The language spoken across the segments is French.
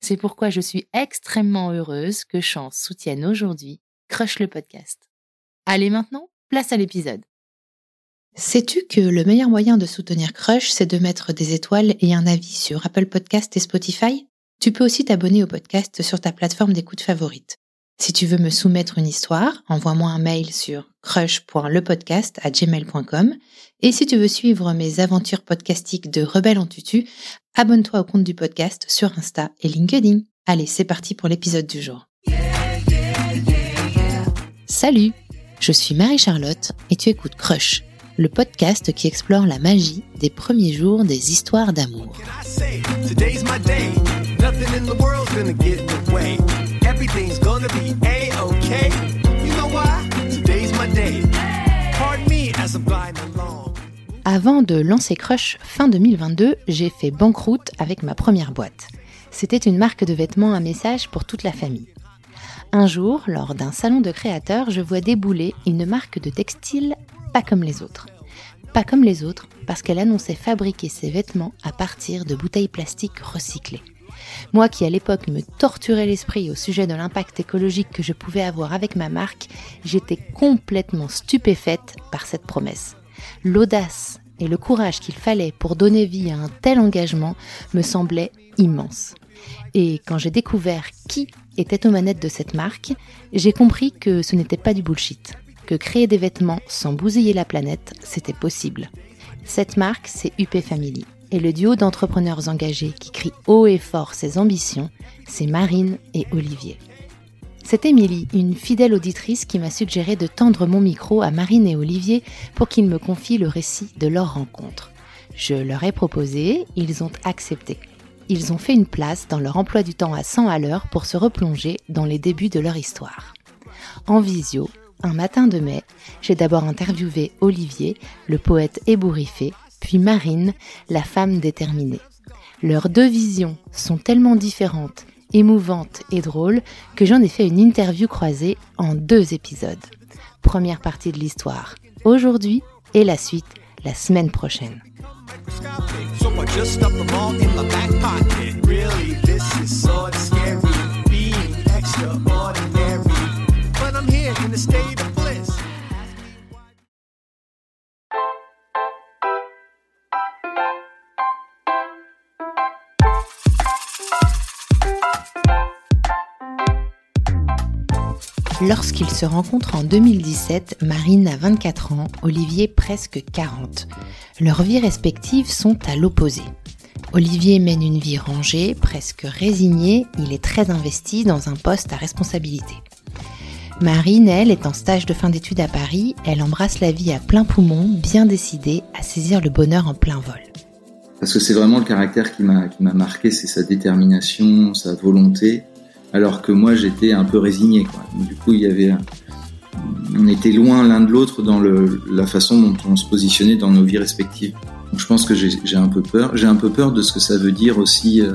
C'est pourquoi je suis extrêmement heureuse que Chance soutienne aujourd'hui Crush le podcast. Allez maintenant, place à l'épisode. Sais-tu que le meilleur moyen de soutenir Crush, c'est de mettre des étoiles et un avis sur Apple Podcast et Spotify? Tu peux aussi t'abonner au podcast sur ta plateforme d'écoute favorite. Si tu veux me soumettre une histoire, envoie-moi un mail sur crush.lepodcast@gmail.com et si tu veux suivre mes aventures podcastiques de Rebelle en tutu, abonne-toi au compte du podcast sur Insta et LinkedIn. Allez, c'est parti pour l'épisode du jour. Salut, je suis Marie-Charlotte et tu écoutes Crush, le podcast qui explore la magie des premiers jours des histoires d'amour. Avant de lancer Crush fin 2022, j'ai fait banqueroute avec ma première boîte. C'était une marque de vêtements à message pour toute la famille. Un jour, lors d'un salon de créateurs, je vois débouler une marque de textile pas comme les autres. Pas comme les autres parce qu'elle annonçait fabriquer ses vêtements à partir de bouteilles plastiques recyclées. Moi qui à l'époque me torturais l'esprit au sujet de l'impact écologique que je pouvais avoir avec ma marque, j'étais complètement stupéfaite par cette promesse. L'audace et le courage qu'il fallait pour donner vie à un tel engagement me semblaient immenses. Et quand j'ai découvert qui était aux manettes de cette marque, j'ai compris que ce n'était pas du bullshit, que créer des vêtements sans bousiller la planète, c'était possible. Cette marque, c'est UP Family. Et le duo d'entrepreneurs engagés qui crient haut et fort ses ambitions, c'est Marine et Olivier. C'est Émilie, une fidèle auditrice, qui m'a suggéré de tendre mon micro à Marine et Olivier pour qu'ils me confient le récit de leur rencontre. Je leur ai proposé, ils ont accepté. Ils ont fait une place dans leur emploi du temps à 100 à l'heure pour se replonger dans les débuts de leur histoire. En visio, un matin de mai, j'ai d'abord interviewé Olivier, le poète ébouriffé, puis Marine, la femme déterminée. Leurs deux visions sont tellement différentes, émouvantes et drôles que j'en ai fait une interview croisée en deux épisodes. Première partie de l'histoire aujourd'hui et la suite la semaine prochaine. Lorsqu'ils se rencontrent en 2017, Marine a 24 ans, Olivier presque 40. Leurs vies respectives sont à l'opposé. Olivier mène une vie rangée, presque résignée, il est très investi dans un poste à responsabilité. Marine, elle, est en stage de fin d'études à Paris, elle embrasse la vie à plein poumon, bien décidée à saisir le bonheur en plein vol. Parce que c'est vraiment le caractère qui m'a marqué, c'est sa détermination, sa volonté alors que moi j'étais un peu résigné. Quoi. du coup, il y avait, on était loin l'un de l'autre dans le, la façon dont on se positionnait dans nos vies respectives. Donc, je pense que j'ai un peu peur. J'ai un peu peur de ce que ça veut dire aussi euh,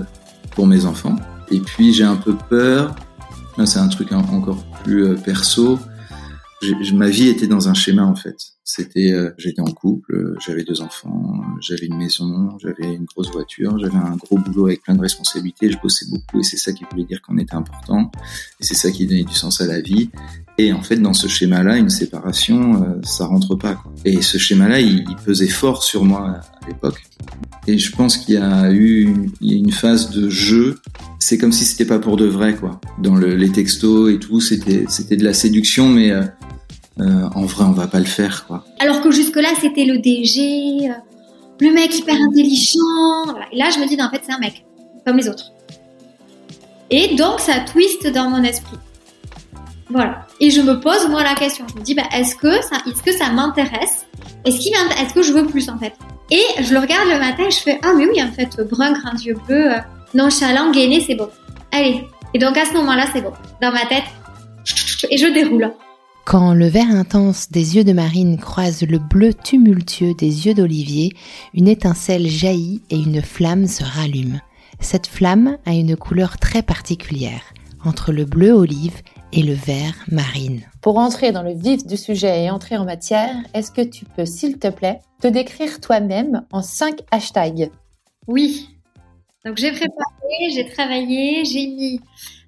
pour mes enfants. Et puis j'ai un peu peur, c'est un truc encore plus perso, ma vie était dans un schéma en fait. C'était, euh, j'étais en couple, euh, j'avais deux enfants, j'avais une maison, j'avais une grosse voiture, j'avais un gros boulot avec plein de responsabilités, je bossais beaucoup et c'est ça qui voulait dire qu'on était important et c'est ça qui donnait du sens à la vie. Et en fait, dans ce schéma-là, une séparation, euh, ça rentre pas. Quoi. Et ce schéma-là, il, pesait fort sur moi à l'époque. Et je pense qu'il y a eu une, une phase de jeu. C'est comme si c'était pas pour de vrai, quoi. Dans le, les textos et tout, c'était c'était de la séduction, mais euh, en vrai, on va pas le faire, quoi. Alors que jusque-là, c'était le DG, euh, le mec hyper intelligent. Et là, je me dis, en fait, c'est un mec, comme les autres. Et donc, ça twist dans mon esprit. Voilà. Et je me pose, moi, la question. Je me dis, bah, est-ce que ça, est-ce que ça m'intéresse? Est-ce qu'il est-ce que je veux plus, en fait? Et je le regarde le matin et je fais, ah, mais oui, en fait, brun, grand yeux bleus, euh, nonchalant, gainé, c'est bon. Allez. Et donc, à ce moment-là, c'est bon. Dans ma tête, et je déroule. Quand le vert intense des yeux de Marine croise le bleu tumultueux des yeux d'Olivier, une étincelle jaillit et une flamme se rallume. Cette flamme a une couleur très particulière, entre le bleu olive et le vert marine. Pour entrer dans le vif du sujet et entrer en matière, est-ce que tu peux, s'il te plaît, te décrire toi-même en cinq hashtags? Oui. Donc j'ai préparé, j'ai travaillé, j'ai mis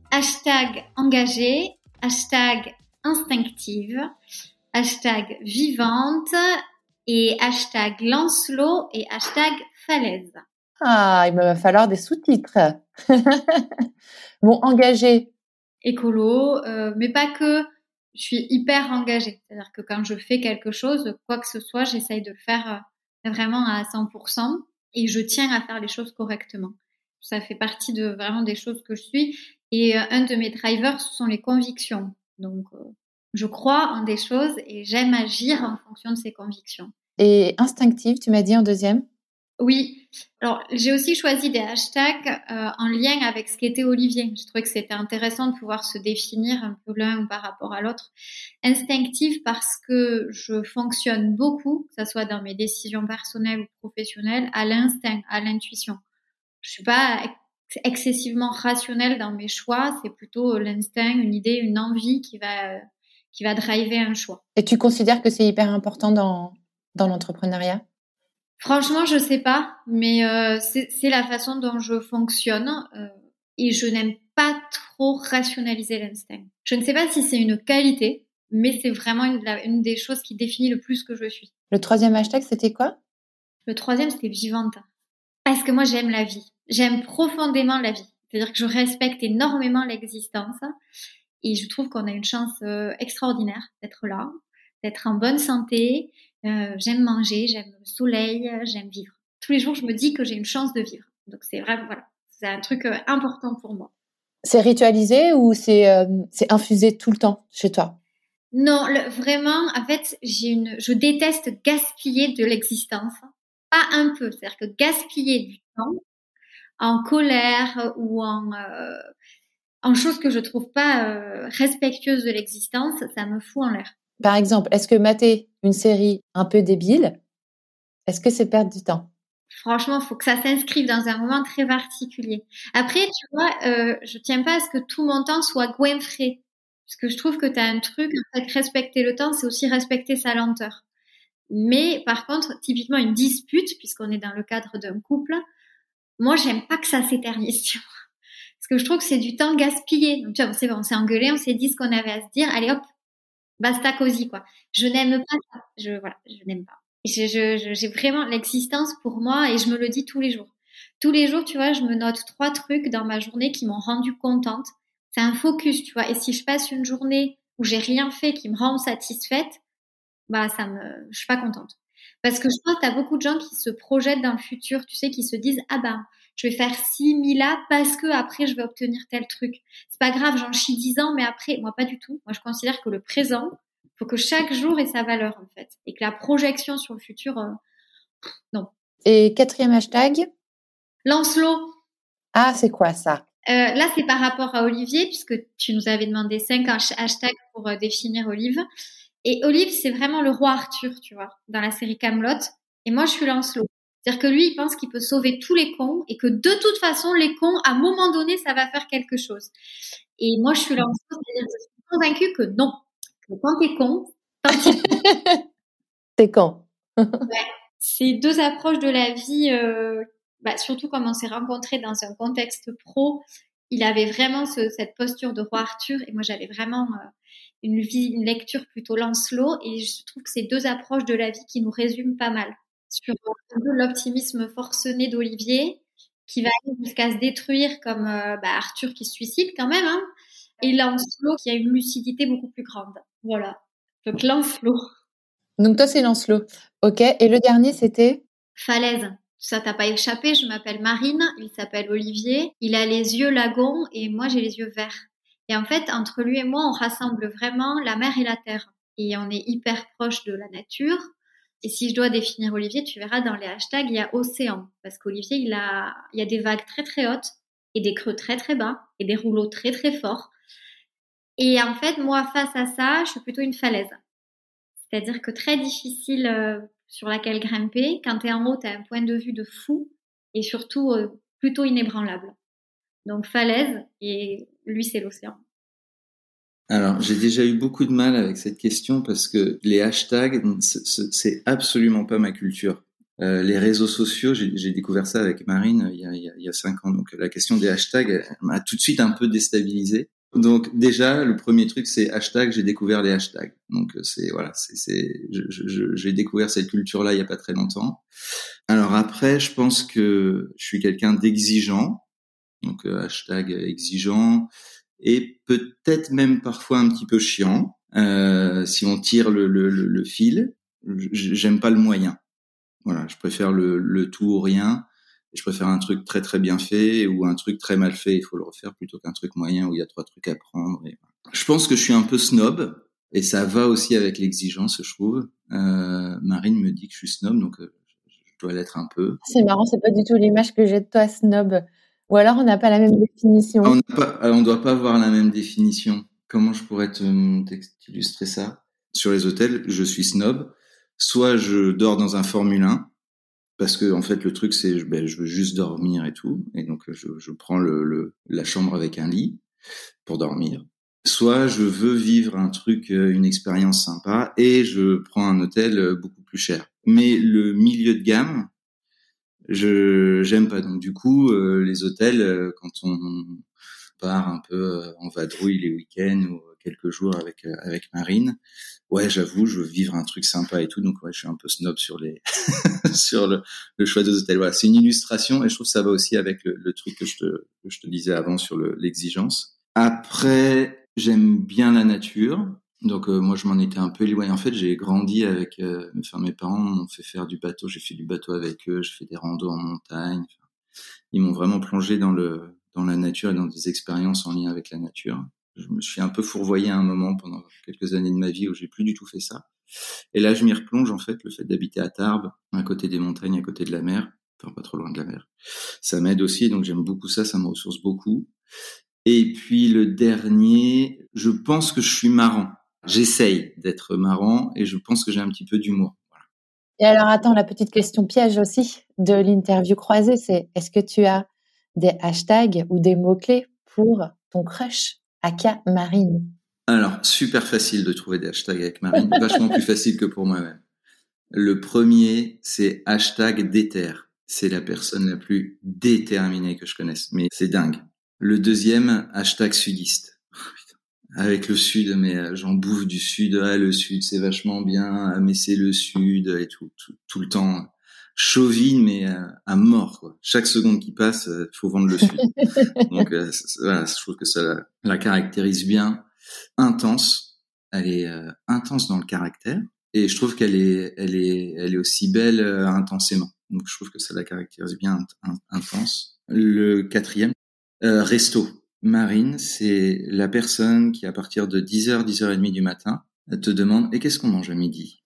hashtag engagé, hashtag instinctive, hashtag vivante et hashtag Lancelot et hashtag falaise. Ah, il va falloir des sous-titres. bon, engagé. Écolo, euh, mais pas que. Je suis hyper engagée. C'est-à-dire que quand je fais quelque chose, quoi que ce soit, j'essaye de le faire euh, vraiment à 100% et je tiens à faire les choses correctement. Ça fait partie de vraiment des choses que je suis. Et euh, un de mes drivers, ce sont les convictions. Donc, euh, je crois en des choses et j'aime agir en fonction de ces convictions. Et instinctive, tu m'as dit en deuxième? Oui. Alors, j'ai aussi choisi des hashtags euh, en lien avec ce qu'était Olivier. Je trouvais que c'était intéressant de pouvoir se définir un peu l'un par rapport à l'autre. Instinctive parce que je fonctionne beaucoup, que ce soit dans mes décisions personnelles ou professionnelles, à l'instinct, à l'intuition. Je suis pas excessivement rationnel dans mes choix, c'est plutôt l'instinct, une idée, une envie qui va qui va driver un choix. Et tu considères que c'est hyper important dans dans l'entrepreneuriat? Franchement, je sais pas, mais euh, c'est la façon dont je fonctionne euh, et je n'aime pas trop rationaliser l'instinct. Je ne sais pas si c'est une qualité, mais c'est vraiment une, une, des choses qui définit le plus que je suis. Le troisième hashtag, c'était quoi? Le troisième, c'était vivante. Parce que moi, j'aime la vie. J'aime profondément la vie. C'est-à-dire que je respecte énormément l'existence et je trouve qu'on a une chance euh, extraordinaire d'être là, d'être en bonne santé. Euh, j'aime manger, j'aime le soleil, j'aime vivre. Tous les jours, je me dis que j'ai une chance de vivre. Donc c'est vraiment voilà, c'est un truc euh, important pour moi. C'est ritualisé ou c'est c'est infusé tout le temps chez toi? Non, vraiment, en fait, j'ai une, je déteste gaspiller de l'existence. Pas un peu, c'est-à-dire que gaspiller du temps, en colère ou en euh, en choses que je trouve pas euh, respectueuses de l'existence, ça me fout en l'air. Par exemple, est-ce que mater une série un peu débile, est-ce que c'est perdre du temps? Franchement, faut que ça s'inscrive dans un moment très particulier. Après, tu vois, euh, je tiens pas à ce que tout mon temps soit goinfré. Parce que je trouve que tu as un truc, en fait, respecter le temps, c'est aussi respecter sa lenteur. Mais par contre, typiquement une dispute, puisqu'on est dans le cadre d'un couple, moi, j'aime pas que ça s'éternise, tu. Parce que je trouve que c'est du temps gaspillé. Donc, tu vois, on s'est engueulé, on s'est dit ce qu'on avait à se dire. Allez, hop, basta cosy, quoi. Je n'aime pas ça. Je, voilà, je n'aime pas. J'ai je, vraiment l'existence pour moi et je me le dis tous les jours. Tous les jours, tu vois, je me note trois trucs dans ma journée qui m'ont rendu contente. C'est un focus, tu vois. Et si je passe une journée où j'ai rien fait qui me rend satisfaite, bah, ça me, je suis pas contente. Parce que je pense que tu as beaucoup de gens qui se projettent dans le futur, tu sais, qui se disent ah ben je vais faire ci, là parce que après je vais obtenir tel truc. C'est pas grave, j'en chie 10 ans, mais après, moi pas du tout. Moi je considère que le présent, faut que chaque jour ait sa valeur en fait, et que la projection sur le futur, euh, non. Et quatrième hashtag? Lancelot. Ah, c'est quoi ça? Euh, là, c'est par rapport à Olivier, puisque tu nous avais demandé cinq hashtags pour euh, définir Olive. Et Olive, c'est vraiment le roi Arthur, tu vois, dans la série Camelot. Et moi, je suis Lancelot. C'est-à-dire que lui, il pense qu'il peut sauver tous les cons et que de toute façon, les cons, à un moment donné, ça va faire quelque chose. Et moi, je suis Lancelot, c'est-à-dire que je suis convaincue que non. Que quand t'es con, t'es con. ouais. Ces deux approches de la vie, euh, bah, surtout comme on s'est rencontrés dans un contexte pro, il avait vraiment ce, cette posture de roi Arthur et moi j'avais vraiment euh, une vie, une lecture plutôt Lancelot et je trouve que c'est deux approches de la vie qui nous résument pas mal sur l'optimisme forcené d'Olivier qui va jusqu'à se détruire comme euh, bah, Arthur qui se suicide quand même hein, et Lancelot qui a une lucidité beaucoup plus grande. Voilà. Donc Lancelot. Donc toi c'est Lancelot. Ok. Et le dernier c'était? Falaise ça t'a pas échappé, je m'appelle Marine, il s'appelle Olivier, il a les yeux lagons et moi j'ai les yeux verts. Et en fait, entre lui et moi, on rassemble vraiment la mer et la terre. Et on est hyper proche de la nature. Et si je dois définir Olivier, tu verras dans les hashtags, il y a océan. Parce qu'Olivier, il a, il y a des vagues très très hautes et des creux très très bas et des rouleaux très très forts. Et en fait, moi, face à ça, je suis plutôt une falaise. C'est-à-dire que très difficile euh, sur laquelle grimper. Quand tu es en haut, tu as un point de vue de fou et surtout euh, plutôt inébranlable. Donc falaise et lui, c'est l'océan. Alors, j'ai déjà eu beaucoup de mal avec cette question parce que les hashtags, c'est absolument pas ma culture. Euh, les réseaux sociaux, j'ai découvert ça avec Marine il y, a, il y, a, cinq ans. Donc, la question des hashtags m'a tout de suite un peu déstabilisé. Donc déjà, le premier truc, c'est hashtag. J'ai découvert les hashtags. Donc euh, c'est voilà, c'est j'ai découvert cette culture-là il y a pas très longtemps. Alors après, je pense que je suis quelqu'un d'exigeant. Donc euh, hashtag exigeant et peut-être même parfois un petit peu chiant euh, si on tire le, le, le fil. J'aime pas le moyen. Voilà, je préfère le, le tout ou rien je préfère un truc très très bien fait ou un truc très mal fait, il faut le refaire plutôt qu'un truc moyen où il y a trois trucs à prendre. Je pense que je suis un peu snob et ça va aussi avec l'exigence, je trouve. Euh, Marine me dit que je suis snob, donc euh, je dois l'être un peu. C'est marrant, c'est pas du tout l'image que j'ai de toi snob. Ou alors on n'a pas la même définition. On ne doit pas avoir la même définition. Comment je pourrais t'illustrer ça? Sur les hôtels, je suis snob. Soit je dors dans un Formule 1, parce que en fait le truc c'est ben, je veux juste dormir et tout. Et donc je, je prends le, le, la chambre avec un lit pour dormir. Soit je veux vivre un truc euh, une expérience sympa et je prends un hôtel euh, beaucoup plus cher. Mais le milieu de gamme je j'aime pas. Donc du coup euh, les hôtels quand on part un peu en vadrouille les week-ends ou quelques jours avec avec Marine ouais, j'avoue, je veux vivre un truc sympa et tout, donc ouais, je suis un peu snob sur les sur le, choix des hôtels. Voilà, c'est une illustration et je trouve que ça va aussi avec le, truc que je te je te disais avant sur l'exigence. Après, j'aime bien la nature. Donc euh, moi je m'en étais un peu éloigné. En fait j'ai grandi avec, euh, enfin mes parents m'ont fait faire du bateau. J'ai fait du bateau avec eux. J'ai fait des randos en montagne. ils m'ont vraiment plongé dans le dans la nature et dans des expériences en lien avec la nature je me suis un peu fourvoyé à un moment pendant quelques années de ma vie où j'ai plus du tout fait ça. Et là, je m'y replonge en fait, le fait d'habiter à Tarbes, à côté des montagnes, à côté de la mer, enfin pas trop loin de la mer. Ça m'aide aussi, donc j'aime beaucoup ça, ça me ressource beaucoup. Et puis le dernier, je pense que je suis marrant. J'essaye d'être marrant et je pense que j'ai un petit peu d'humour. Et alors attends, la petite question piège aussi de l'interview croisée, c'est est-ce que tu as des hashtags ou des mots-clés pour ton crush? Aka Marine Alors, super facile de trouver des hashtags avec Marine, vachement plus facile que pour moi-même. Le premier, c'est hashtag déter. C'est la personne la plus déterminée que je connaisse, mais c'est dingue. Le deuxième, hashtag sudiste. Oh, avec le sud, mais euh, j'en bouffe du sud. Ah, le sud, c'est vachement bien. Ah, mais c'est le sud et tout, tout, le temps chauvine mais euh, à mort quoi. Chaque seconde qui passe, il euh, faut vendre le sud. Donc euh, voilà, je trouve que ça la, caractérise bien. Intense, elle est intense dans le caractère et je trouve qu'elle est elle est elle est aussi belle intensément. Donc je trouve que ça la caractérise bien intense. Le quatrième, resto. Marine, c'est la personne qui à partir de 10h 10h30 du matin te demande et qu'est-ce qu'on mange à midi?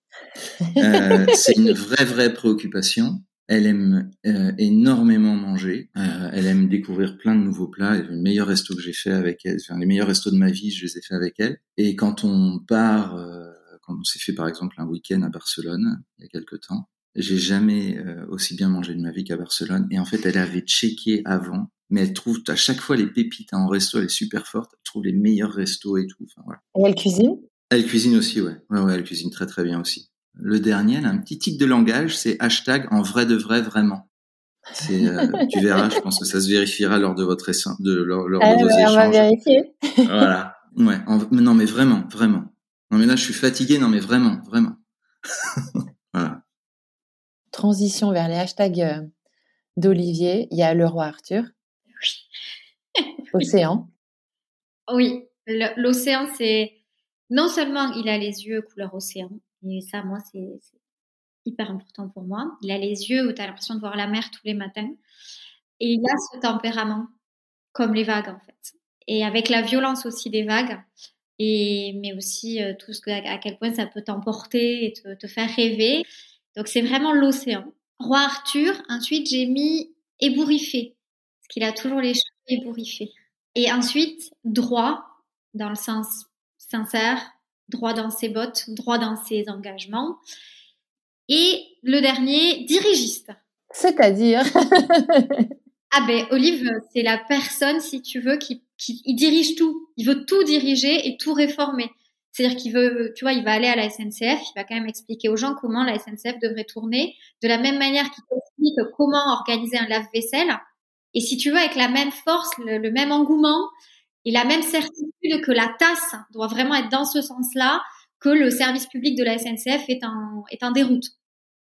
Euh, c'est une vraie, vraie préoccupation. Elle aime euh, énormément manger. Euh, elle aime découvrir plein de nouveaux plats. Les meilleurs restos que j'ai fait avec elle, enfin, les meilleurs restos de ma vie, je les ai fait avec elle. Et quand on part, quand on s'est fait par exemple un week-end à Barcelone il y a quelques temps, j'ai jamais aussi bien mangé de ma vie qu'à Barcelone. Et en fait, elle avait checké avant mais elle trouve à chaque fois les pépites hein, en resto, elle est super forte, elle trouve les meilleurs restos et tout. Enfin, voilà. Et elle cuisine? Elle cuisine aussi, ouais. ouais. Ouais, elle cuisine très très bien aussi. Le dernier, elle a un petit tic de langage, c'est hashtag en vrai de vrai vraiment. Euh, tu verras, je pense que ça se vérifiera lors de votre essai, de lors, lors Ah de vos ouais, on va échanges. vérifier. Voilà. Ouais. en- mais non, mais vraiment, vraiment. Non, mais là, je suis fatigué. Non, mais vraiment, vraiment. voilà. Transition vers les hashtags euh, d'Olivier. Il y a le roi Arthur, océan. Oui, l'océan, c'est non seulement il a les yeux couleur océan, et ça, moi, c'est hyper important pour moi. Il a les yeux où tu as l'impression de voir la mer tous les matins. Et il a ce tempérament, comme les vagues, en fait. Et avec la violence aussi des vagues, et, mais aussi euh, tout ce à quel point ça peut t'emporter et te, te faire rêver. Donc, c'est vraiment l'océan. Roi Arthur, ensuite, j'ai mis ébouriffé, parce qu'il a toujours les cheveux ébouriffés. Et ensuite, droit, dans le sens sincère, droit dans ses bottes, droit dans ses engagements. Et le dernier, dirigiste. C'est-à-dire Ah ben, Olive, c'est la personne, si tu veux, qui, qui il dirige tout. Il veut tout diriger et tout réformer. C'est-à-dire qu'il veut, tu vois, il va aller à la SNCF, il va quand même expliquer aux gens comment la SNCF devrait tourner, de la même manière qu'il explique comment organiser un lave-vaisselle. Et si tu veux, avec la même force, le, le même engouement et la même certitude que la tasse doit vraiment être dans ce sens-là, que le service public de la SNCF est en, est déroute.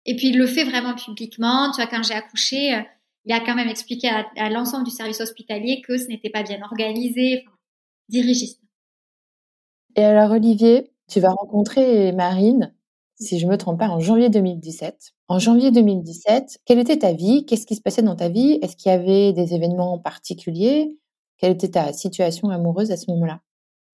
Et puis il le fait vraiment publiquement. Tu vois, quand j'ai accouché, euh, il a quand même expliqué à, à l'ensemble du service hospitalier que ce n'était pas bien organisé. Enfin, dirigiste. Et alors, Olivier, tu vas rencontrer Marine, si je me trompe pas, en janvier 2017. En janvier 2017, quelle était ta vie? Qu'est-ce qui se passait dans ta vie? Est-ce qu'il y avait des événements particuliers? Quelle était ta situation amoureuse à ce moment-là?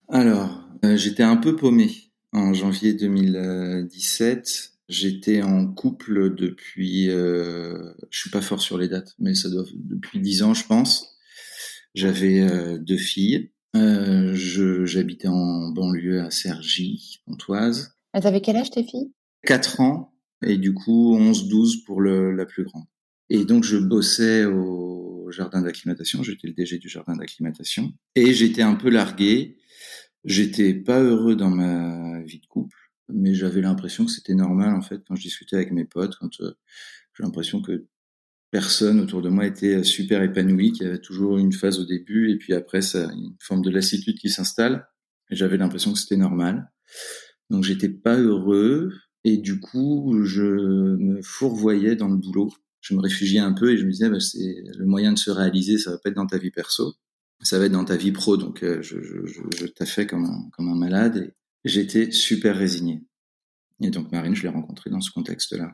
Alors, euh, j'étais un peu paumé en janvier 2017. J'étais en couple depuis, euh, je suis pas fort sur les dates, mais ça doit depuis dix ans, je pense. J'avais euh, deux filles. Euh, j'habitais en banlieue à Cergy, Pontoise. Elles avaient quel âge tes filles? 4 ans et du coup 11-12 pour le, la plus grande. Et donc je bossais au jardin d'acclimatation, j'étais le DG du jardin d'acclimatation et j'étais un peu largué. J'étais pas heureux dans ma vie de couple, mais j'avais l'impression que c'était normal en fait quand je discutais avec mes potes, quand euh, j'ai l'impression que personne autour de moi était super épanoui, qu'il y avait toujours une phase au début et puis après ça une forme de lassitude qui s'installe. Et J'avais l'impression que c'était normal. Donc j'étais pas heureux et du coup je me fourvoyais dans le boulot. Je me réfugiais un peu et je me disais bah, c'est le moyen de se réaliser, ça va pas être dans ta vie perso, ça va être dans ta vie pro. Donc euh, je, je, je, comme un malade et j'étais super résigné. Et donc Marine, je l'ai rencontrée dans ce contexte-là.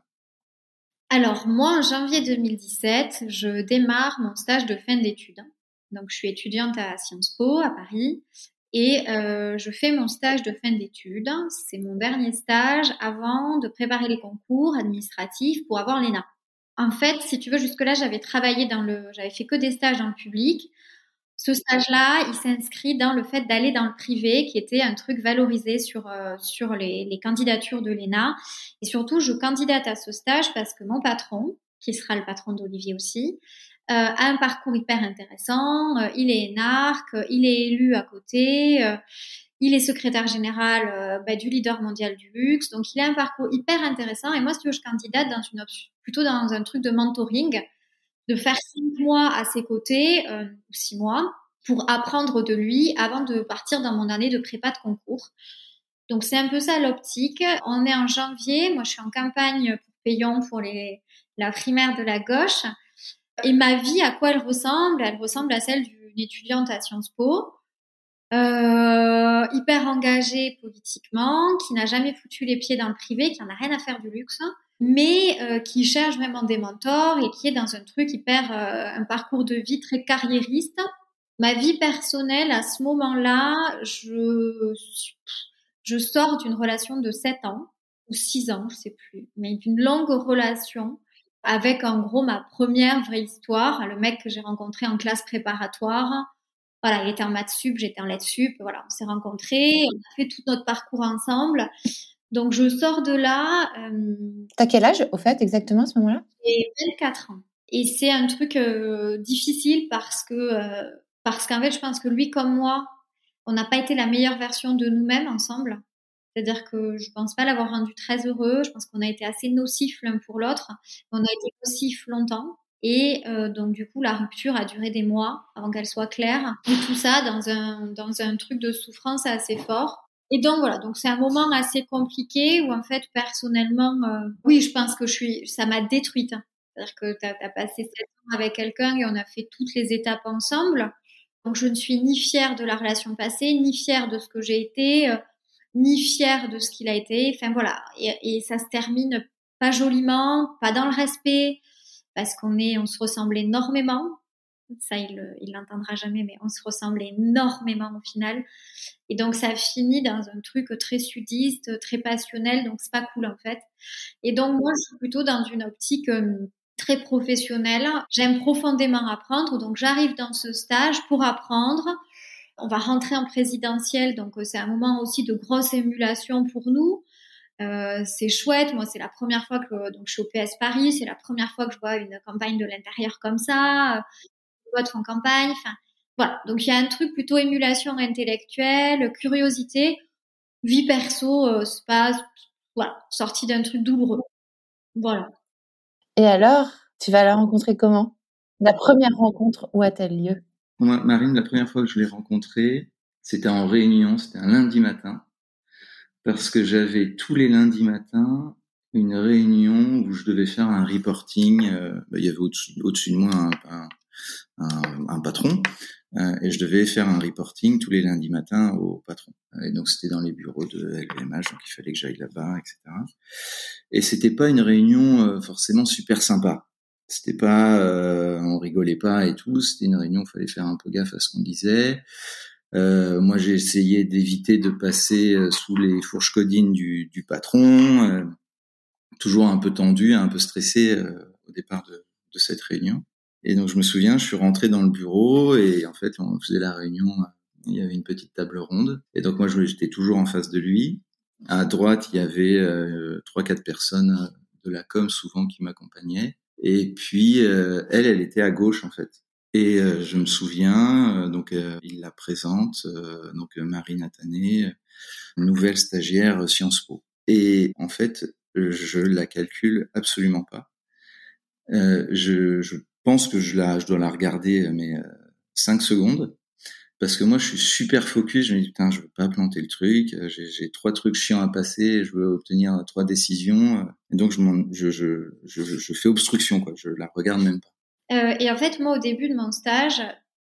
Alors moi, en janvier 2017, je démarre mon stage de fin d'études. Donc je suis étudiante à Sciences Po à Paris et euh, je fais mon stage de fin d'études. C'est mon dernier stage avant de préparer les concours administratifs pour avoir l'ENA. En fait, si tu veux, jusque-là, j'avais travaillé dans le, j'avais fait que des stages dans le public. Ce stage-là, il s'inscrit dans le fait d'aller dans le privé, qui était un truc valorisé sur euh, sur les, les candidatures de l'ENA. Et surtout, je candidate à ce stage parce que mon patron, qui sera le patron d'Olivier aussi, euh, a un parcours hyper intéressant. Euh, il est énarque, il est élu à côté, euh, il est secrétaire général euh, bah, du leader mondial du luxe. Donc, il a un parcours hyper intéressant. Et moi, si tu je candidate dans une option, plutôt dans un truc de mentoring, de faire cinq mois à ses côtés, euh, ou six mois, pour apprendre de lui avant de partir dans mon année de prépa de concours. Donc, c'est un peu ça l'optique. On est en janvier. Moi, je suis en campagne pour Payon pour les, la primaire de la gauche. Et ma vie, à quoi elle ressemble? Elle ressemble à celle d'une étudiante à Sciences Po, euh, hyper engagée politiquement, qui n'a jamais foutu les pieds dans le privé, qui en a rien à faire du luxe, mais euh, qui cherche vraiment des mentors et qui est dans un truc hyper, euh, un parcours de vie très carriériste. Ma vie personnelle, à ce moment-là, je, je sors d'une relation de 7 ans, ou 6 ans, je sais plus, mais d'une longue relation avec en gros ma première vraie histoire, le mec que j'ai rencontré en classe préparatoire. Voilà, il était en maths sup, j'étais en lettres sup. Voilà, on s'est rencontrés, on a fait tout notre parcours ensemble. Donc je sors de là. Euh, T'as quel âge au fait exactement à ce moment-là? J'ai 24 ans. Et c'est un truc euh, difficile parce que euh, parce qu'en fait, je pense que lui comme moi, on n'a pas été la meilleure version de nous-mêmes ensemble. C'est-à-dire que je pense pas l'avoir rendu très heureux. Je pense qu'on a été assez nocifs l'un pour l'autre. On a été nocifs longtemps. Et euh, donc du coup, la rupture a duré des mois avant qu'elle soit claire. Et tout ça dans un dans un truc de souffrance assez fort. Et donc voilà, donc c'est un moment assez compliqué où en fait personnellement, euh, oui, je pense que je suis, ça m'a détruite. C'est-à-dire que tu as, passé sept ans avec quelqu'un et on a fait toutes les étapes ensemble. Donc je ne suis ni fière de la relation passée, ni fière de ce que j'ai été, euh, ni fière de ce qu'il a été. Enfin voilà, et, et, ça se termine pas joliment, pas dans le respect, parce qu'on est, on se ressemble énormément. Ça, il, il l'entendra jamais, mais on se ressemble énormément au final. Et donc, ça finit dans un truc très sudiste, très passionnel. Donc, c'est pas cool, en fait. Et donc, moi, je suis plutôt dans une optique euh, très professionnelle. J'aime profondément apprendre. Donc, j'arrive dans ce stage pour apprendre. On va rentrer en présidentiel. Donc, euh, c'est un moment aussi de grosse émulation pour nous. Euh, c'est chouette. Moi, c'est la première fois que donc je suis au PS Paris. C'est la première fois que je vois une campagne de l'intérieur comme ça de font campagne. Enfin, voilà. Donc il y a un truc plutôt émulation intellectuelle, curiosité, vie perso, euh, c'est pas voilà, sortie d'un truc douloureux. Voilà. Et alors, tu vas la rencontrer comment? La première rencontre, où a-t-elle lieu? Moi, Marine, la première fois que je l'ai rencontrée, c'était en réunion, c'était un lundi matin, parce que j'avais tous les lundis matins une réunion où je devais faire un reporting. Euh, bah, il y avait au-dessus, de moi un, un, patron euh, et je devais faire un reporting tous les lundis matins au patron. Et donc c'était dans les bureaux de LVMH, donc il fallait que j'aille là-bas, etc. Et c'était pas une réunion euh, forcément super sympa. C'était pas, euh, on rigolait pas et tout. C'était une réunion, il fallait faire un peu gaffe à ce qu'on disait. Euh, moi, j'ai essayé d'éviter de passer sous les fourches codines du, du patron, toujours un peu tendu, un peu stressé au départ de, de cette réunion. Et donc je me souviens, je suis rentré dans le bureau et en fait on faisait la réunion. Il y avait une petite table ronde et donc moi j'étais toujours en face de lui. À droite il y avait euh, trois quatre personnes euh, de la com souvent qui m'accompagnaient et puis euh, elle elle était à gauche en fait. Et je me souviens donc il la présente donc Marie Natané, nouvelle stagiaire Sciences Po. Et en fait je la calcule absolument pas. je, je pense que je, la, je dois la regarder euh, mais euh, 5 secondes parce que moi je suis super focus je me dis putain je veux pas planter le truc euh, j'ai trois trucs chiants à passer je veux obtenir trois décisions euh, et donc je, je, je, je, je fais obstruction quoi je la regarde même pas euh, et en fait moi au début de mon stage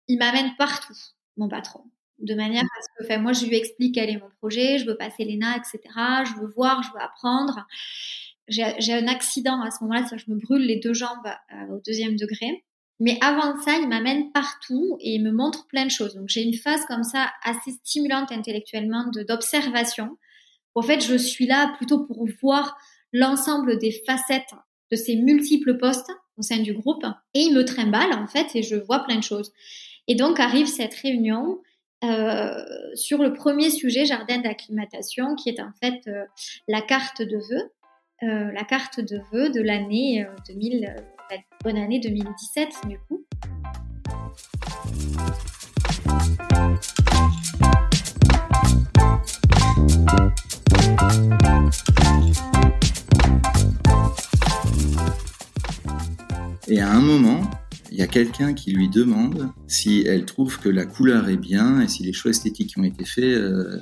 il m'amène partout mon patron de manière à ce que enfin, moi je lui explique quel est mon projet je veux passer l'ENA etc je veux voir je veux apprendre j'ai un accident à ce moment-là, je me brûle les deux jambes euh, au deuxième degré. Mais avant ça, il m'amène partout et il me montre plein de choses. Donc j'ai une phase comme ça assez stimulante intellectuellement d'observation. En fait, je suis là plutôt pour voir l'ensemble des facettes de ces multiples postes au sein du groupe. Et il me trimballe en fait et je vois plein de choses. Et donc arrive cette réunion euh, sur le premier sujet jardin d'acclimatation qui est en fait euh, la carte de vœux euh, la carte de vœux de l'année 2000, euh, la bonne année 2017 du coup. Et à un moment, il y a quelqu'un qui lui demande si elle trouve que la couleur est bien et si les choix esthétiques qui ont été faits, euh,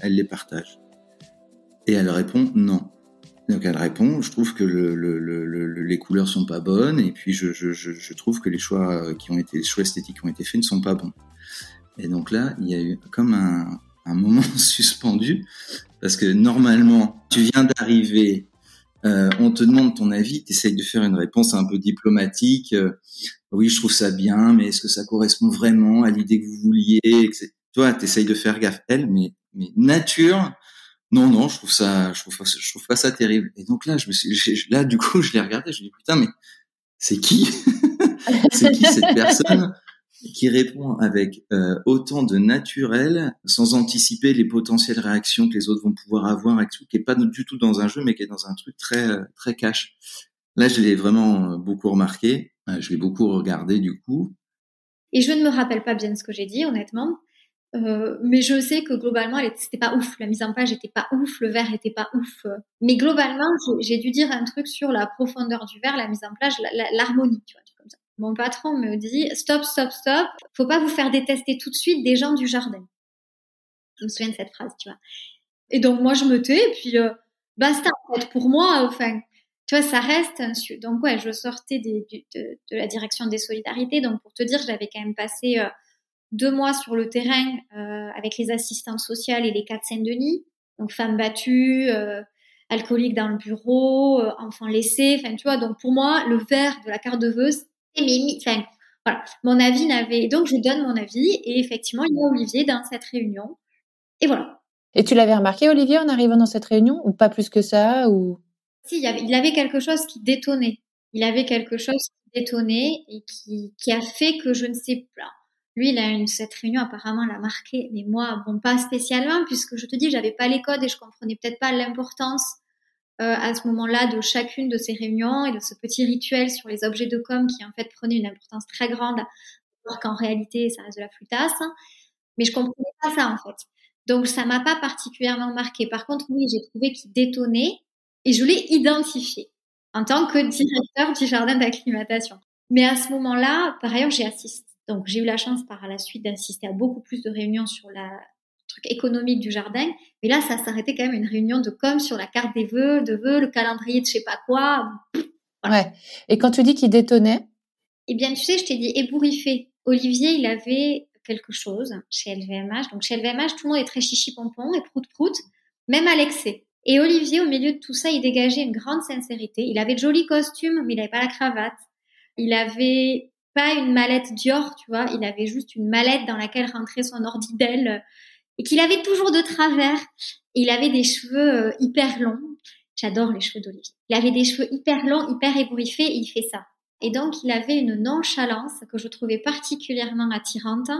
elle les partage. Et elle répond non. Donc elle répond, je trouve que le, le, le, les couleurs sont pas bonnes et puis je, trouve que les choix qui ont été, les choix esthétiques qui ont été faits ne sont pas bons. Et donc là, il y a eu comme un moment suspendu parce que normalement, tu viens d'arriver, euh, on te demande ton avis, tu essayes de faire une réponse un peu diplomatique. Euh, oui, je trouve ça bien, mais est-ce que ça correspond vraiment à l'idée que vous vouliez Toi, tu essayes de faire gaffe. Elle, mais, mais nature, non, non, je trouve ça, je trouve, pas ça terrible. Et donc là, je me suis, là, du coup, je l'ai regardé, je me dis putain, mais c'est qui, c'est qui cette personne? Qui répond avec euh, autant de naturel, sans anticiper les potentielles réactions que les autres vont pouvoir avoir, qui est pas du tout dans un jeu, mais qui est dans un truc très, très cash. Là, je l'ai vraiment beaucoup remarqué. je l'ai beaucoup regardé du coup. Et je ne me rappelle pas bien ce que j'ai dit, honnêtement. Euh, mais je sais que globalement, c'était pas ouf. La mise en page était pas ouf, le verre était pas ouf. Mais globalement, j'ai dû dire un truc sur la profondeur du verre, la mise en page, l'harmonie. Mon patron me dit stop, stop, stop. Faut pas vous faire détester tout de suite des gens du jardin. Je me souviens de cette phrase, tu vois. Et donc moi, je me tais, et puis euh, basta. En fait, pour moi, enfin, tu vois, ça reste. Donc ouais, je sortais de, de, la direction des solidarités. Donc pour te dire, j'avais quand même passé euh, deux mois sur le terrain euh, avec les assistantes sociales et les quatre Saint-Denis, donc femmes battues, euh, alcooliques dans le bureau, euh, enfants laissés, enfin tu vois, donc pour moi le vert de la carte de vœux, mes, enfin voilà, mon avis n'avait, donc je donne mon avis et effectivement il y a Olivier dans cette réunion. Et voilà. Et tu l'avais remarqué Olivier en arrivant dans cette réunion ou pas plus que ça ou? Si, il, y avait, il avait quelque chose qui détonnait, il avait quelque chose qui détonnait et qui, qui a fait que je ne sais pas. Lui, il a une, cette réunion apparemment l'a marqué, mais moi, bon, pas spécialement, puisque je te dis, j'avais pas les codes et je comprenais peut-être pas l'importance à ce moment-là de chacune de ces réunions et de ce petit rituel sur les objets de com qui en fait prenait une importance très grande, alors qu'en réalité, ça reste de la flûtasse. Mais je comprenais pas ça en fait. Donc ça m'a pas particulièrement marqué. Par contre, oui, j'ai trouvé qu'il détonnait et je l'ai identifié en tant que directeur du jardin d'acclimatation. Mais à ce moment-là, par ailleurs, j'ai assisté donc j'ai eu la chance par la suite d'assister à beaucoup plus de réunions sur la truc économique du jardin. Mais là, ça s'arrêtait quand même une réunion de com sur la carte des vœux, de vœux, le calendrier de je sais pas quoi. Ouais. Et quand tu dis qu'il détonnait? Eh bien, tu sais, je t'ai dit ébouriffé. Olivier, il avait quelque chose chez LVMH. Donc chez LVMH, tout le monde est très chichi pompon et prout prout, même à l'excès. Et Olivier, au milieu de tout ça, il dégageait une grande sincérité. Il avait de jolis costumes, mais il n'avait pas la cravate. Il avait pas une mallette Dior, tu vois, il avait juste une mallette dans laquelle rentrait son ordi Dell et qu'il avait toujours de travers. il avait des cheveux euh, hyper longs. J'adore les cheveux d'Olivier. Il avait des cheveux hyper longs, hyper ébouriffés et il fait ça. Et donc, il avait une nonchalance que je trouvais particulièrement attirante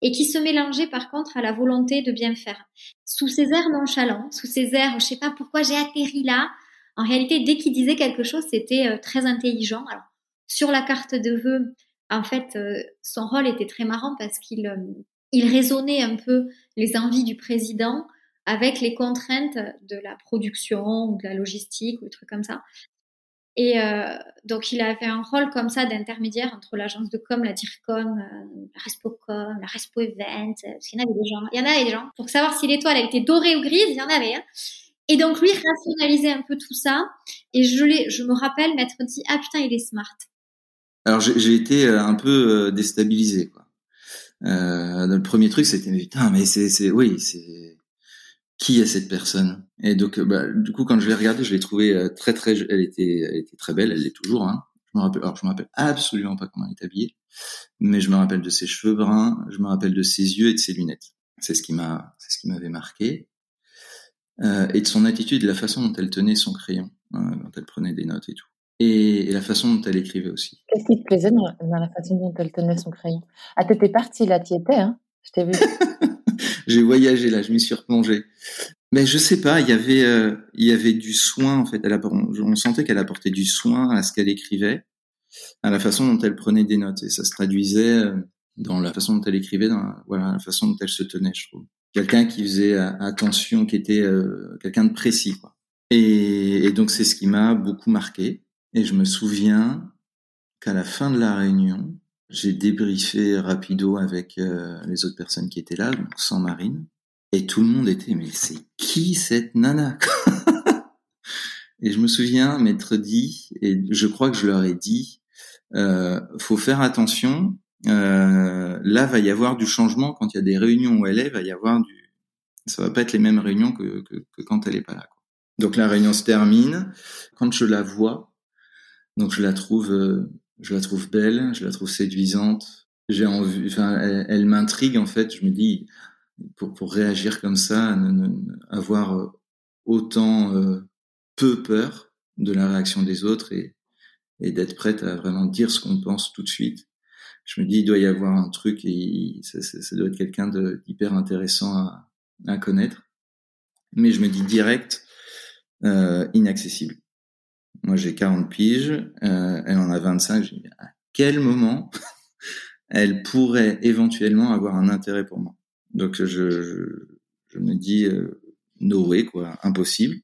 et qui se mélangeait par contre à la volonté de bien faire. Sous ses airs nonchalants, sous ses airs, je sais pas pourquoi j'ai atterri là. En réalité, dès qu'il disait quelque chose, c'était euh, très intelligent. Alors, sur la carte de vœux, en fait, euh, son rôle était très marrant parce qu'il il raisonnait un peu les envies du président avec les contraintes de la production ou de la logistique ou des trucs comme ça. Et euh, donc, il avait un rôle comme ça d'intermédiaire entre l'agence de com, la DIRCOM, la Respocom, la Respo Event. Parce qu'il y en avait des gens. Il y en avait des gens. Pour savoir si l'étoile était dorée ou grise, il y en avait. Hein. Et donc, lui rationalisait un peu tout ça. Et je, me rappelle m'être dit, ah putain, il est smart. Alors j'ai été euh, un peu euh, déstabilisé. Quoi. Euh, le premier truc, c'était putain, mais c'est oui, c'est qui est cette personne? Et donc bah, du coup, quand je l'ai regardée, je l'ai trouvée très très, elle était elle était très belle, elle l'est toujours. Hein. Je me rappelle, alors je me rappelle absolument pas comment elle est habillée, mais je me rappelle de ses cheveux bruns, je me rappelle de ses yeux et de ses lunettes. C'est ce qui m'a c'est ce qui m'avait marqué. Euh, et de son attitude, de la façon dont elle tenait son crayon, hein, dont elle prenait des notes et tout et, la façon dont elle écrivait aussi. Qu'est-ce qui te plaisait dans, la façon dont elle tenait son crayon? Ah, t'étais partie là, t'y étais, hein Je t'ai vu. J'ai voyagé là, je m'y suis replongé. Mais je sais pas, il y avait, euh, il y avait du soin en fait. Elle on, sentait qu'elle apportait du soin à ce qu'elle écrivait, à la façon dont elle prenait des notes, et ça se traduisait euh, dans la façon dont elle écrivait, dans voilà la façon dont elle se tenait, je trouve. Quelqu'un qui faisait euh, attention, qui était quelqu'un de précis, quoi. Et, et donc c'est ce qui m'a beaucoup marqué. Et je me souviens qu'à la fin de la réunion, j'ai débriefé rapido avec euh, les autres personnes qui étaient là, donc sans Marine, et tout le monde était mais c'est qui cette nana? Et je me souviens m'être dit, et je crois que je leur ai dit, euh, faut faire attention. Euh, là, va y avoir du changement quand il y a des réunions où elle est, va y avoir du, ça va pas être les mêmes réunions que, quand elle est pas là. Donc la réunion se termine. Quand je la vois, donc je la trouve, euh, je la trouve belle, je la trouve séduisante. J'ai envie, enfin, elle, m'intrigue en fait. Je me dis, pour, pour réagir comme ça, avoir euh, autant euh, peu peur de la réaction des autres et, et d'être prête à vraiment dire ce qu'on pense tout de suite. Je me dis, il doit y avoir un truc et ça, ça, doit être quelqu'un d'hyper intéressant à, à, connaître. Mais je me dis direct, euh, inaccessible. Moi, j'ai 40 piges, euh, elle en a 25. J'ai dit, ah, quel moment elle pourrait éventuellement avoir un intérêt pour moi? Donc je, je, je me dis euh, no way, quoi, impossible.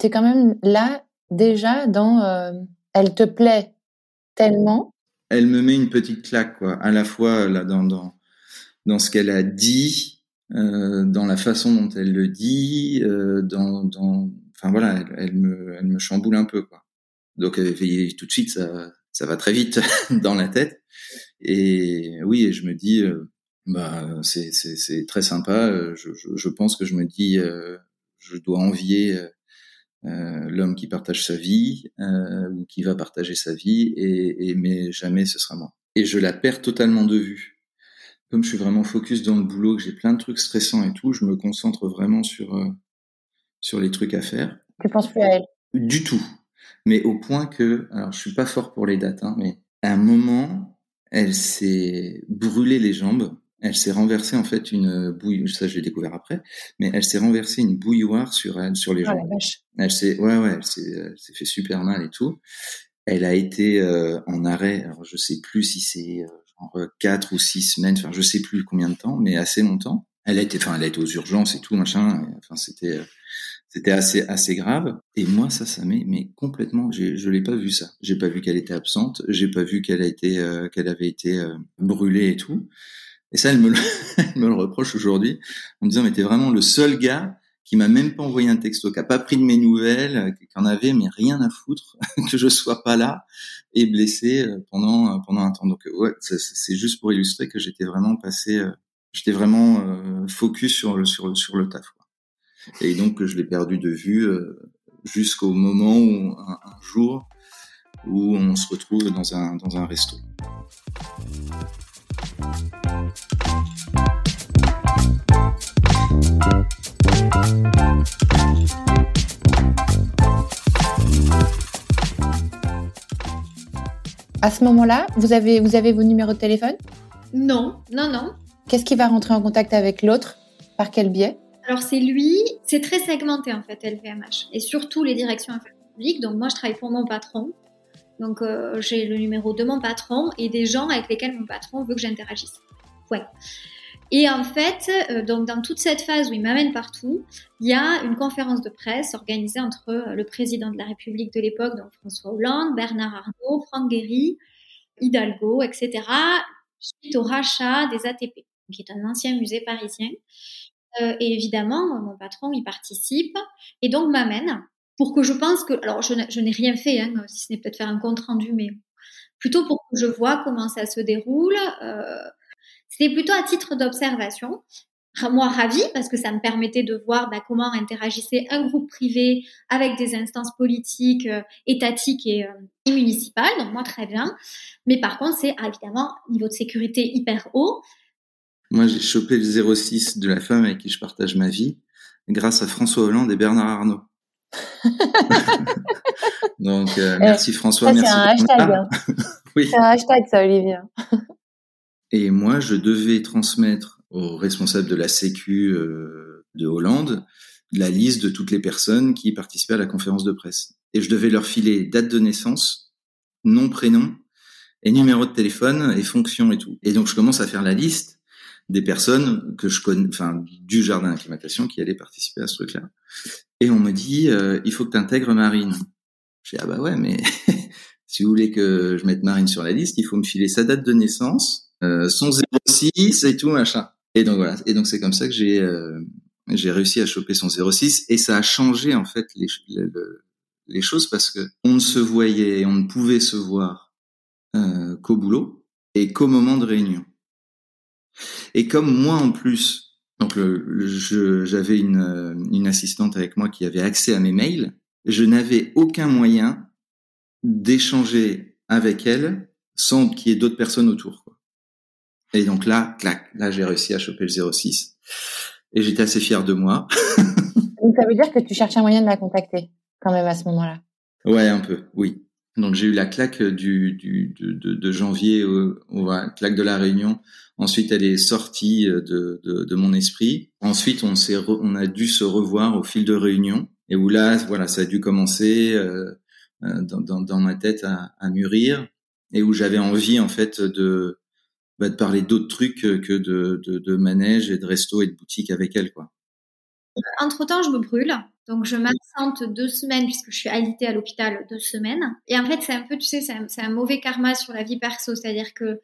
Tu es quand même là déjà dans euh, elle te plaît tellement. Elle me met une petite claque, quoi, à la fois là dans dans dans ce qu'elle a dit, euh, dans la façon dont elle le dit, euh, dans dans enfin voilà, elle, elle, me elle me chamboule un peu, quoi. Donc tout de suite ça ça va très vite dans la tête. Et oui, et je me dis, euh, bah c'est c'est très sympa. Euh, je, je, je, pense que je me dis, euh, je dois envier euh, l'homme qui partage sa vie ou qui va partager sa vie, et, et, mais jamais ce sera moi. Et je la perds totalement de vue. Comme je suis vraiment focus dans le boulot, que j'ai plein de trucs stressants et tout, je me concentre vraiment sur sur les trucs à faire. Tu penses plus à elle? Du tout mais au point que, alors je suis pas fort pour les dates, hein, mais à un moment, elle s'est brûlée les jambes, elle s'est renversée en fait une bouille, ça je l'ai découvert après, mais elle s'est renversée une bouilloire sur elle, sur les oh, jambes. Elle s'est, ouais ouais, elle s'est, fait super mal et tout. Elle a été euh, en arrêt, alors je sais plus si c'est euh, genre quatre ou six semaines, enfin je sais plus combien de temps, mais assez longtemps. Elle a été, enfin elle a été aux urgences et tout machin, enfin c'était euh, c'était assez assez grave. Et moi, ça, ça m'est mais complètement. Je l'ai pas vu ça. J'ai pas vu qu'elle était absente. J'ai pas vu qu'elle a été euh, qu'elle avait été euh, brûlée et tout. Et ça, elle me le, me le reproche aujourd'hui en me disant mais t'es vraiment le seul gars qui m'a même pas envoyé un texto, qui a pas pris de mes nouvelles, qui en avait mais rien à foutre que je sois pas là et blessé euh, pendant pendant un temps. Donc ouais, c'est juste pour illustrer que j'étais vraiment passé, j'étais vraiment focus sur le sur sur le taf. Et donc, je l'ai perdu de vue euh, jusqu'au moment où, un, jour, où on se retrouve dans un, dans un resto. À ce moment-là, vous avez, vous avez vos numéros de téléphone? Non, non, non. Qu'est-ce qui va rentrer en contact avec l'autre? Par quel biais? Alors c'est lui, c'est très segmenté en fait LVMH et surtout les directions affaires publiques. Donc moi je travaille pour mon patron, donc euh, j'ai le numéro de mon patron et des gens avec lesquels mon patron veut que j'interagisse. Ouais. Et en fait, euh, donc dans toute cette phase où il m'amène partout, il y a une conférence de presse organisée entre euh, le président de la République de l'époque, donc François Hollande, Bernard Arnault, Franck Guéry, Hidalgo, etc., suite au rachat des ATP, qui est un ancien musée parisien. Euh, et évidemment, mon patron y participe et donc m'amène pour que je pense que, alors je, n'ai rien fait, hein, si ce n'est peut-être faire un compte rendu, mais plutôt pour que je vois comment ça se déroule. Euh, C'était plutôt à titre d'observation. Moi, ravie, parce que ça me permettait de voir bah, comment interagissait un groupe privé avec des instances politiques, euh, étatiques et, euh, et, municipales. Donc moi, très bien. Mais par contre, c'est évidemment niveau de sécurité hyper haut. Moi, j'ai chopé le 06 de la femme avec qui je partage ma vie grâce à François Hollande et Bernard Arnault. Donc, euh, eh, merci François, merci. C'est un hashtag. Hein. oui. C'est un hashtag, ça, Olivier. et moi, je devais transmettre aux responsables de la Sécu euh, de Hollande la liste de toutes les personnes qui participaient à la conférence de presse. Et je devais leur filer date de naissance, nom, prénom, et numéro de téléphone, et fonction et tout. Et donc, je commence à faire la liste des personnes que je connais, enfin du jardin d'acclimatation qui allaient participer à ce truc-là. Et on me dit, euh, il faut que tu intègres Marine. Dis ah bah ouais, mais si vous voulez que je mette Marine sur la liste, il faut me filer sa date de naissance, euh, son 06 et tout machin. Et donc voilà. Et donc c'est comme ça que j'ai euh, j'ai réussi à choper son 06 et ça a changé en fait les, les, choses parce que on ne se voyait, on ne pouvait se voir qu'au boulot et qu'au moment de réunion. Et comme moi en plus, donc j'avais une, euh, une assistante avec moi qui avait accès à mes mails, je n'avais aucun moyen d'échanger avec elle sans qu'il y ait d'autres personnes autour. Quoi. Et donc là, clac, là j'ai réussi à choper le 06 et j'étais assez fier de moi. donc ça veut dire que tu cherchais un moyen de la contacter quand même à ce moment-là? Ouais, un peu, oui. Donc j'ai eu la claque du, du de, de, janvier, au, claque de la Réunion. Ensuite, elle est sortie de, de, de mon esprit. Ensuite, on s'est, on a dû se revoir au fil de réunion. Et où là, voilà, ça a dû commencer euh, euh dans, dans, dans, ma tête à, à, mûrir. et où j'avais envie en fait de bah, de parler d'autres trucs que de, de, de manège et de resto et de boutique avec elle quoi. Entre temps, je me brûle. Donc, je m'absente deux semaines puisque je suis alitée à l'hôpital deux semaines. Et en fait, c'est un peu, tu sais, c'est un, mauvais karma sur la vie perso. C'est-à-dire que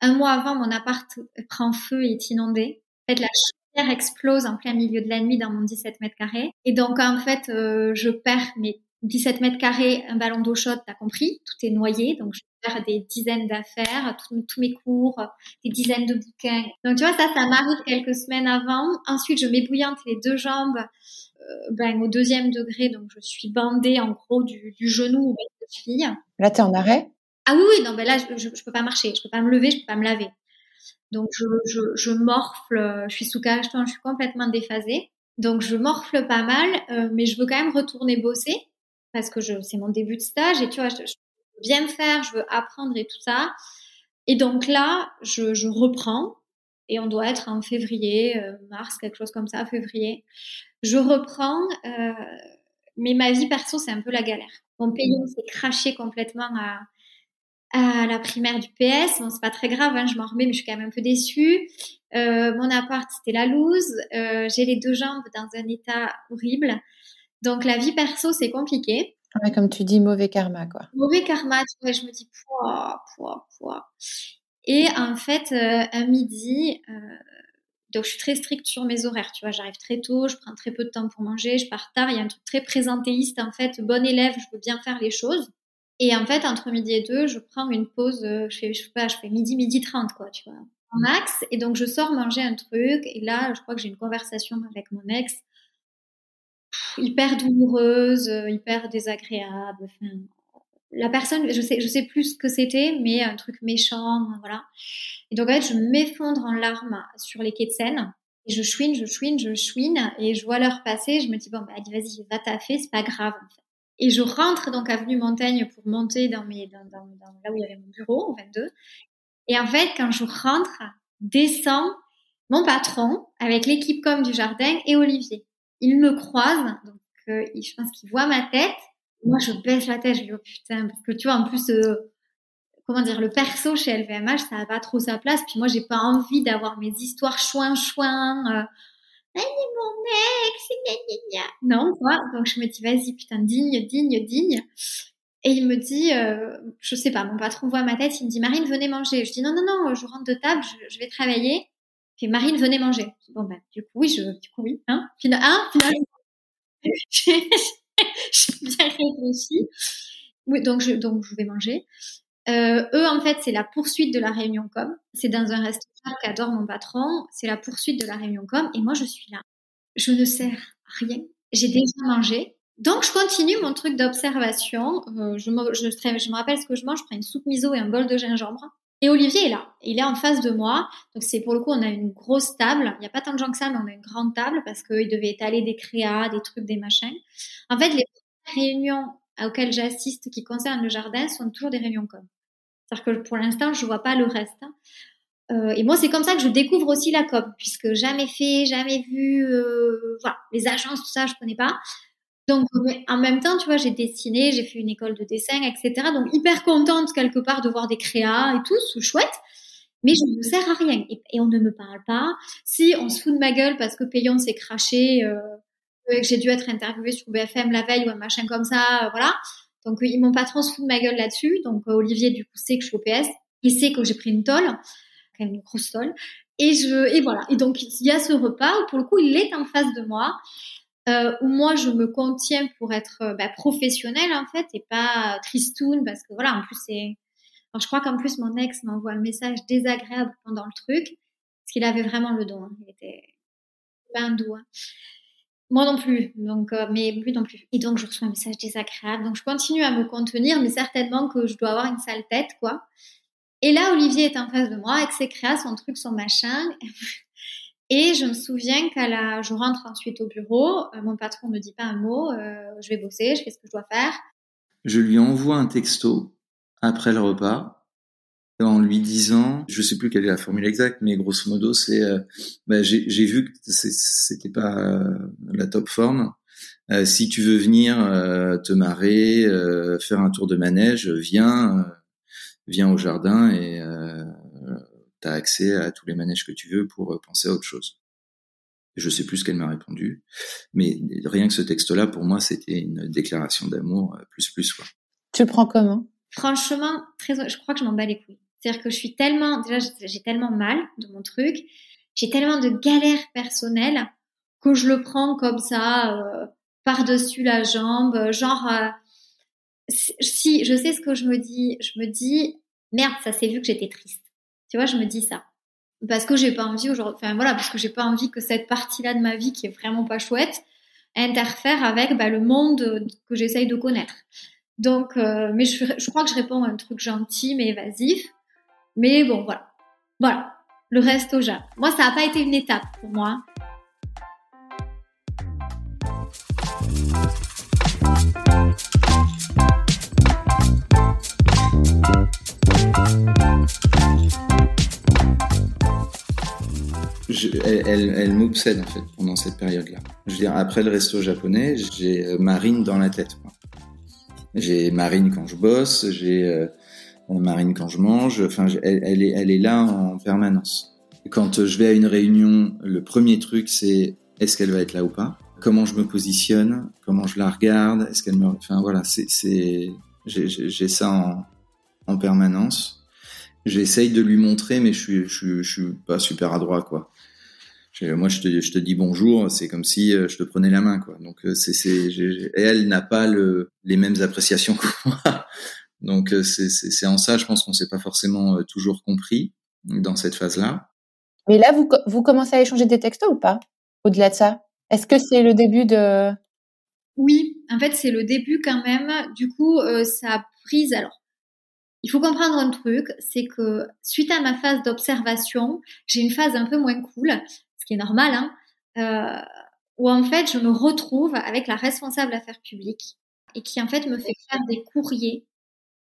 un mois avant, mon appart prend feu et est inondé. En fait, la chaudière explose en plein milieu de la nuit dans mon 17 mètres carrés. Et donc, en fait, euh, je perds mes 17 mètres carrés, un ballon d'eau chaude, t'as compris, tout est noyé, donc je perds des dizaines d'affaires, tous mes cours, des dizaines de bouquins. Donc tu vois, ça, ça m'arrive quelques semaines avant. Ensuite, je m'ébouillante les deux jambes, ben, au deuxième degré, donc je suis bandée en gros du, du genou au de fille. Là, t'es en arrêt? Ah oui, oui, non, ben là, je, je, peux pas marcher, je peux pas me lever, je peux pas me laver. Donc je, je, je morfle, je suis sous cacheton, je suis complètement déphasée. Donc je morfle pas mal, euh, mais je veux quand même retourner bosser parce que c'est mon début de stage et tu vois, je, je, veux bien faire, je veux apprendre et tout ça. Et donc là, je, je reprends et on doit être en février, euh, mars, quelque chose comme ça, février. Je reprends, euh, mais ma vie perso, c'est un peu la galère. Mon payant s'est craché complètement à, à la primaire du PS. Bon, c'est pas très grave, hein, je m'en remets, mais je suis quand même un peu déçue. Euh, mon appart, c'était la loose. Euh, j'ai les deux jambes dans un état horrible. Donc la vie perso, c'est compliqué. Ouais, comme tu dis, mauvais karma, quoi. Mauvais karma, tu vois, je me dis, pouah, pouah, pouah. Et en fait, euh, un midi, euh, donc je suis très stricte sur mes horaires, tu vois, j'arrive très tôt, je prends très peu de temps pour manger, je pars tard, il y a un truc très présentéiste, en fait, bon élève, je veux bien faire les choses. Et en fait, entre midi et deux, je prends une pause, euh, je fais, je sais pas, je fais midi, midi 30, quoi, tu vois, en max. Et donc, je sors manger un truc, et là, je crois que j'ai une conversation avec mon ex, hyper douloureuse, hyper désagréable. Enfin, la personne, je sais, je sais plus ce que c'était, mais un truc méchant, voilà. Et donc en fait, je m'effondre en larmes sur les quais de Seine. Et je chouine, je chouine, je chouine, et je vois l'heure passer. Je me dis bon, bah, vas-y, va taffer, c'est pas grave. Et je rentre donc avenue Montaigne pour monter dans mes, dans, dans, là où il y avait mon bureau, au 22. Et en fait, quand je rentre, descend mon patron avec l'équipe comme du jardin et Olivier il me croise, donc euh, je pense qu'il voit ma tête. Moi, je baisse la tête, je dis oh putain, parce que tu vois, en plus, euh, comment dire, le perso chez LVMH, ça n'a pas trop sa place. Puis moi, j'ai pas envie d'avoir mes histoires chouin chouin. Euh, mon ex, gna, gna, gna. non, quoi. Donc je me dis vas-y, putain, digne, digne, digne. Et il me dit, euh, je sais pas, mon patron voit ma tête, il me dit Marine, venez manger. Je dis non, non, non, je rentre de table, je, vais travailler. Puis Marine, venez manger. Bon, ben, du coup, oui, je, du coup, oui. Hein, hein, j'ai bien réfléchi. Oui, donc je, vais manger. Euh, eux, en fait, c'est la poursuite de la réunion com. C'est dans un restaurant qu'adore mon patron. C'est la poursuite de la réunion com. Et moi, je suis là. Je ne sers rien. J'ai déjà mangé. Donc, je continue mon truc d'observation. Euh, je, me, je, me rappelle ce que je mange. Je prends une soupe miso et un bol de gingembre. Et Olivier est là. Il est en face de moi. Donc c'est pour le coup, on a une grosse table. Il n'y a pas tant de gens que ça, mais on a une grande table parce qu'il devait étaler des créas, des trucs, des machins. En fait, les réunions auxquelles j'assiste qui concernent le jardin sont toujours des réunions com. C'est-à-dire que pour l'instant, je vois pas le reste. Euh, et moi, c'est comme ça que je découvre aussi la com, puisque jamais fait, jamais vu, euh, voilà, les agences, tout ça, je connais pas. Donc, en même temps, tu vois, j'ai dessiné, j'ai fait une école de dessin, etc. Donc, hyper contente quelque part de voir des créas et tout, c'est chouette. Mais je ne sers à rien. Et, on ne me parle pas. Si on se fout de ma gueule parce que Payon s'est craché, euh, que j'ai dû être interviewée sur BFM la veille ou un machin comme ça, euh, voilà. Donc, mon patron se fout de ma gueule là-dessus. Donc, euh, Olivier, du coup, sait que je suis au PS. Il sait que j'ai pris une tôle, quand même une grosse tôle. Et je, et voilà. Et donc, il y a ce repas où, pour le coup, il est en face de moi euh, où moi je me contiens pour être euh, bah, professionnelle en fait et pas tristoun parce que voilà en plus c'est alors je crois qu'en plus mon ex m'envoie un message désagréable pendant le truc parce qu'il avait vraiment le don hein. il était pas un hein. moi non plus donc euh, mais lui non plus et donc je reçois un message désagréable donc je continue à me contenir mais certainement que je dois avoir une sale tête quoi et là Olivier est en face de moi avec ses créas son truc son machin Et je me souviens qu'à la, je rentre ensuite au bureau, euh, mon patron ne dit pas un mot, euh, je vais bosser, je fais ce que je dois faire. Je lui envoie un texto après le repas en lui disant, je sais plus quelle est la formule exacte, mais grosso modo c'est, euh, bah, j'ai vu que c'était pas euh, la top forme. Euh, si tu veux venir te marrer, faire un tour de manège, viens. viens au jardin et tu as accès à tous les manèges que tu veux pour penser à autre chose. Je sais plus ce qu'elle m'a répondu, mais rien que ce texte-là, pour moi, c'était une déclaration d'amour plus plus quoi. Tu le prends comment? Franchement, très, je crois que je m'en bats les couilles. C'est-à-dire que je suis tellement, déjà, j'ai tellement mal de mon truc, j'ai tellement de galères personnelles que je le prends comme ça, euh, par-dessus la jambe, genre, euh, si je sais ce que je me dis, je me dis, merde, ça s'est vu que j'étais triste. Je me dis ça. Parce que j'ai pas envie aujourd'hui, enfin voilà, parce que j'ai pas envie que cette partie-là de ma vie qui est vraiment pas chouette interfère avec bah, le monde que j'essaye de connaître. Donc, euh, mais je, je, crois que je réponds à un truc gentil mais évasif. Mais bon, voilà. Voilà. Le reste au Japon. Moi, ça n'a pas été une étape pour moi. Elle, m'obsède en fait pendant cette période-là. Je veux dire, après le resto japonais, j'ai euh, Marine dans la tête. J'ai Marine quand je bosse, j'ai euh, Marine quand je mange. Enfin, elle, est, là en permanence. Quand je vais à une réunion, le premier truc c'est est-ce qu'elle va être là ou pas? Comment je me positionne? Comment je la regarde? Est-ce qu'elle me Enfin voilà, c'est j'ai ça en, en permanence. J'essaye de lui montrer, mais je, suis, je suis pas super adroit, quoi. Moi, je te, je te dis bonjour, c'est comme si euh, je te prenais la main, quoi. Donc, euh, c'est, c'est, et elle n'a pas le, les mêmes appréciations que moi. Donc, euh, c'est, c'est, c'est en ça, je pense qu'on s'est pas forcément toujours compris dans cette phase-là. Mais là, vous, vous commencez à échanger des textos ou pas Au-delà de ça, est-ce que c'est le début de Oui, en fait, c'est le début quand même. Du coup, ça a pris. Alors, il faut comprendre un truc, c'est que suite à ma phase d'observation, j'ai une phase un peu moins cool qui est normal, hein, euh, où en fait je me retrouve avec la responsable affaires publiques et qui en fait me fait faire des courriers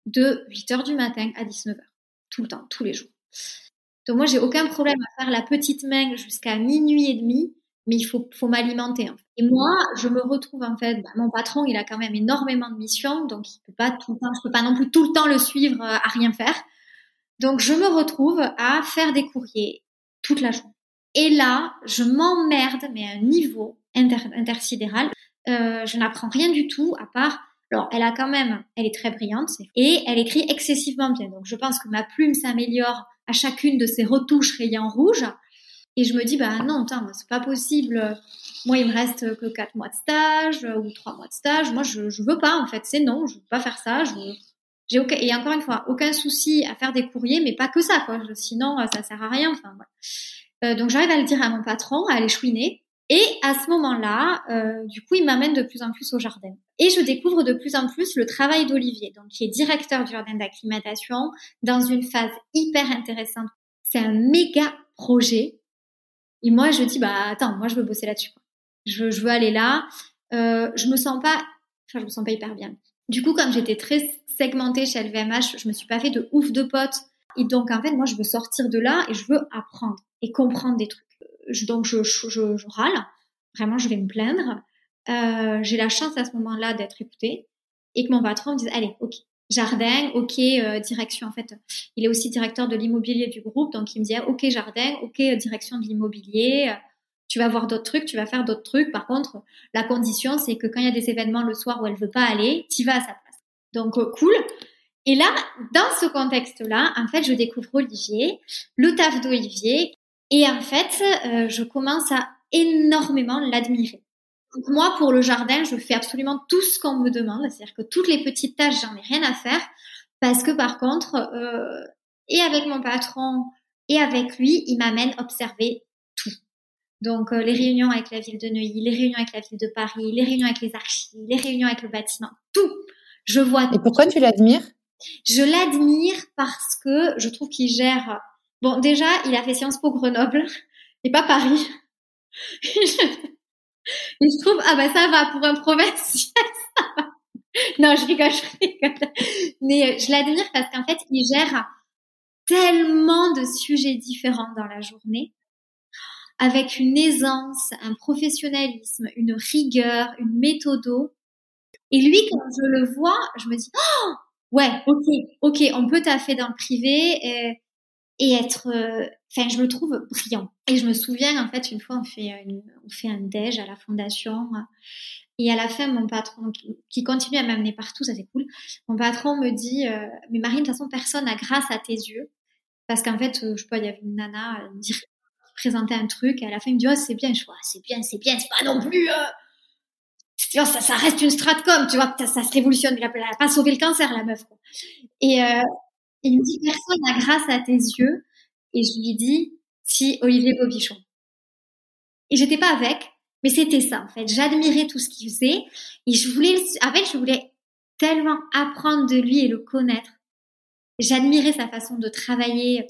de 8 heures du matin à 19 heures, tout le temps, tous les jours. Donc moi j'ai aucun problème à faire la petite main jusqu'à minuit et demi, mais il faut, faut m'alimenter. Et moi je me retrouve en fait, bah, mon patron il a quand même énormément de missions, donc il peut pas tout le temps, je peux pas non plus tout le temps le suivre euh, à rien faire. Donc je me retrouve à faire des courriers toute la journée. Et là, je m'emmerde, mais à un niveau intersidéral. Euh, je n'apprends rien du tout, à part... Alors, elle a quand même... Elle est très brillante, et elle écrit excessivement bien. Donc, je pense que ma plume s'améliore à chacune de ses retouches rayant rouge. Et je me dis, bah non, c'est pas possible. Moi, il me reste que quatre mois de stage ou trois mois de stage. Moi, je, je veux pas, en fait. C'est non, je veux pas faire ça. J'ai aucun, et encore une fois, aucun souci à faire des courriers, mais pas que ça, quoi. Sinon, ça sert à rien. Enfin, voilà. Euh, donc j'arrive à le dire à mon patron, à aller chouiner. Et à ce moment-là, euh, du coup, il m'amène de plus en plus au jardin. Et je découvre de plus en plus le travail d'Olivier, donc qui est directeur du jardin d'acclimatation, dans une phase hyper intéressante. C'est un méga projet. Et moi, je dis, bah attends, moi je veux bosser là-dessus. Je, veux aller là. Euh, je me sens pas, enfin, je me sens pas hyper bien. Du coup, comme j'étais très segmentée chez LVMH, je me suis pas fait de ouf de potes. Et donc, en fait, moi, je veux sortir de là et je veux apprendre et comprendre des trucs. Donc je, râle, vraiment je vais me plaindre. Euh, j'ai la chance à ce moment-là d'être écoutée et que mon patron me dise allez, ok, jardin, ok, euh, direction en fait. Il est aussi directeur de l'immobilier du groupe, donc il me dit ok jardin, ok direction de l'immobilier. Tu vas voir d'autres trucs, tu vas faire d'autres trucs. Par contre, la condition c'est que quand il y a des événements le soir où elle veut pas aller, tu vas à sa place. Donc euh, cool. Et là, dans ce contexte-là, en fait, je découvre Olivier, le taf d'Olivier, et en fait, euh, je commence à énormément l'admirer. Moi, pour le jardin, je fais absolument tout ce qu'on me demande, c'est-à-dire que toutes les petites tâches, j'en ai rien à faire, parce que par contre, euh, et avec mon patron et avec lui, il m'amène observer tout. Donc euh, les réunions avec la ville de Neuilly, les réunions avec la ville de Paris, les réunions avec les archives, les réunions avec le bâtiment, tout. Je vois. Et pourquoi tu l'admires? Je l'admire parce que je trouve qu'il gère Bon, déjà, il a fait Sciences Po Grenoble et pas Paris. et je trouve, ah bah ça va, pour un provincial, Non, je rigole, je rigole. Mais euh, je l'admire parce qu'en fait, il gère tellement de sujets différents dans la journée, avec une aisance, un professionnalisme, une rigueur, une méthode. Et lui, quand je le vois, je me dis, oh, ouais, ok, on peut taffer dans le privé et, et être, euh, enfin, je me trouve brillant. Et je me souviens, en fait, une fois, on fait, une, on un déj à la fondation. Et à la fin, mon patron, qui continue à m'amener partout, ça c'est cool, mon patron me dit, euh, mais Marine, de toute façon, personne n'a grâce à tes yeux. Parce qu'en fait, je sais pas, il y avait une nana qui présentait un truc, et à la fin, il me dit, oh, c'est bien, je vois, c'est bien, c'est bien, c'est pas non plus, ça, reste une stratcom, tu vois, ça, ça se révolutionne. Elle n'a pas sauvé le cancer, la meuf. Et euh, il me dit, personne n'a grâce à tes yeux. Et je lui dis, si, Olivier Bobichon. Et j'étais pas avec, mais c'était ça, en fait. J'admirais tout ce qu'il faisait. Et je voulais, en je voulais tellement apprendre de lui et le connaître. J'admirais sa façon de travailler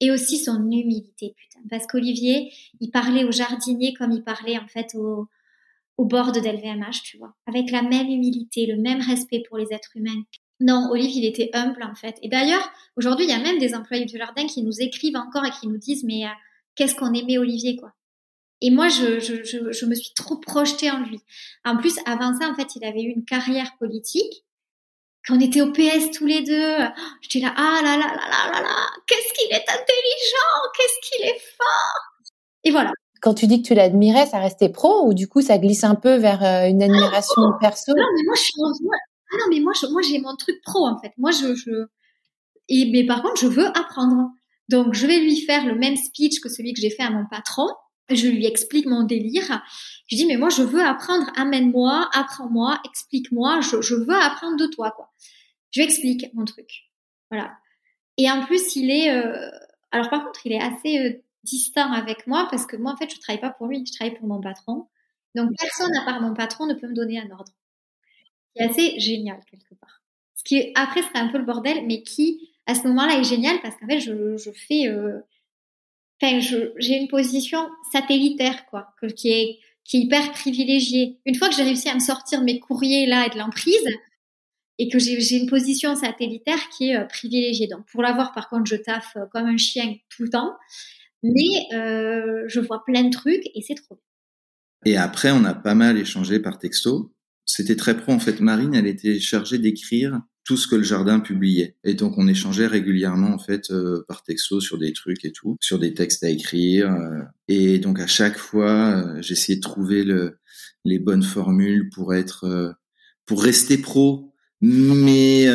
et aussi son humilité, putain. Parce qu'Olivier, il parlait aux jardiniers comme il parlait, en fait, aux, au bord de d'LVMH, tu vois, avec la même humilité, le même respect pour les êtres humains. Non, Olivier, il était humble en fait. Et d'ailleurs, aujourd'hui, il y a même des employés du jardin qui nous écrivent encore et qui nous disent mais euh, qu'est-ce qu'on aimait Olivier quoi. Et moi, je, je, je, je, me suis trop projetée en lui. En plus, avant ça, en fait, il avait eu une carrière politique. Quand on était au PS tous les deux, j'étais là, ah là là là là là là, qu'est-ce qu'il est intelligent, qu'est-ce qu'il est fort. Et voilà. Quand tu dis que tu l'admirais, ça restait pro ou du coup ça glisse un peu vers euh, une admiration perso? Non, mais moi je suis ah non, mais moi moi j'ai mon truc pro en fait. Moi je, je et mais par contre je veux apprendre. Donc je vais lui faire le même speech que celui que j'ai fait à mon patron. Je lui explique mon délire. Je dis mais moi je veux apprendre. Amène-moi, apprends-moi, explique-moi. Je, je veux apprendre de toi quoi. Je lui explique mon truc. Voilà. Et en plus il est euh... alors par contre il est assez euh, distinct avec moi parce que moi, en fait, je travaille pas pour lui, je travaille pour mon patron. Donc, personne à part mon patron ne peut me donner un ordre. C'est assez génial, quelque part. Ce qui, après, serait un peu le bordel, mais qui, à ce moment-là, est génial parce qu'en fait, je, je fais, euh, enfin, j'ai une position satellitaire, quoi, qui est, qui est hyper privilégiée. Une fois que j'ai réussi à me sortir mes courriers là et de l'emprise, et que j'ai une position satellitaire qui est euh, privilégiée. Donc pour l'avoir, par contre, je taffe euh, comme un chien tout le temps. Mais euh, je vois plein de trucs et c'est trop Et après, on a pas mal échangé par texto. C'était très pro en fait. Marine, elle était chargée d'écrire tout ce que le jardin publiait. Et donc on échangeait régulièrement en fait euh, par texto sur des trucs et tout, sur des textes à écrire. Euh. et donc à chaque fois, j'essayais de trouver le, les bonnes formules pour être, pour rester pro, mais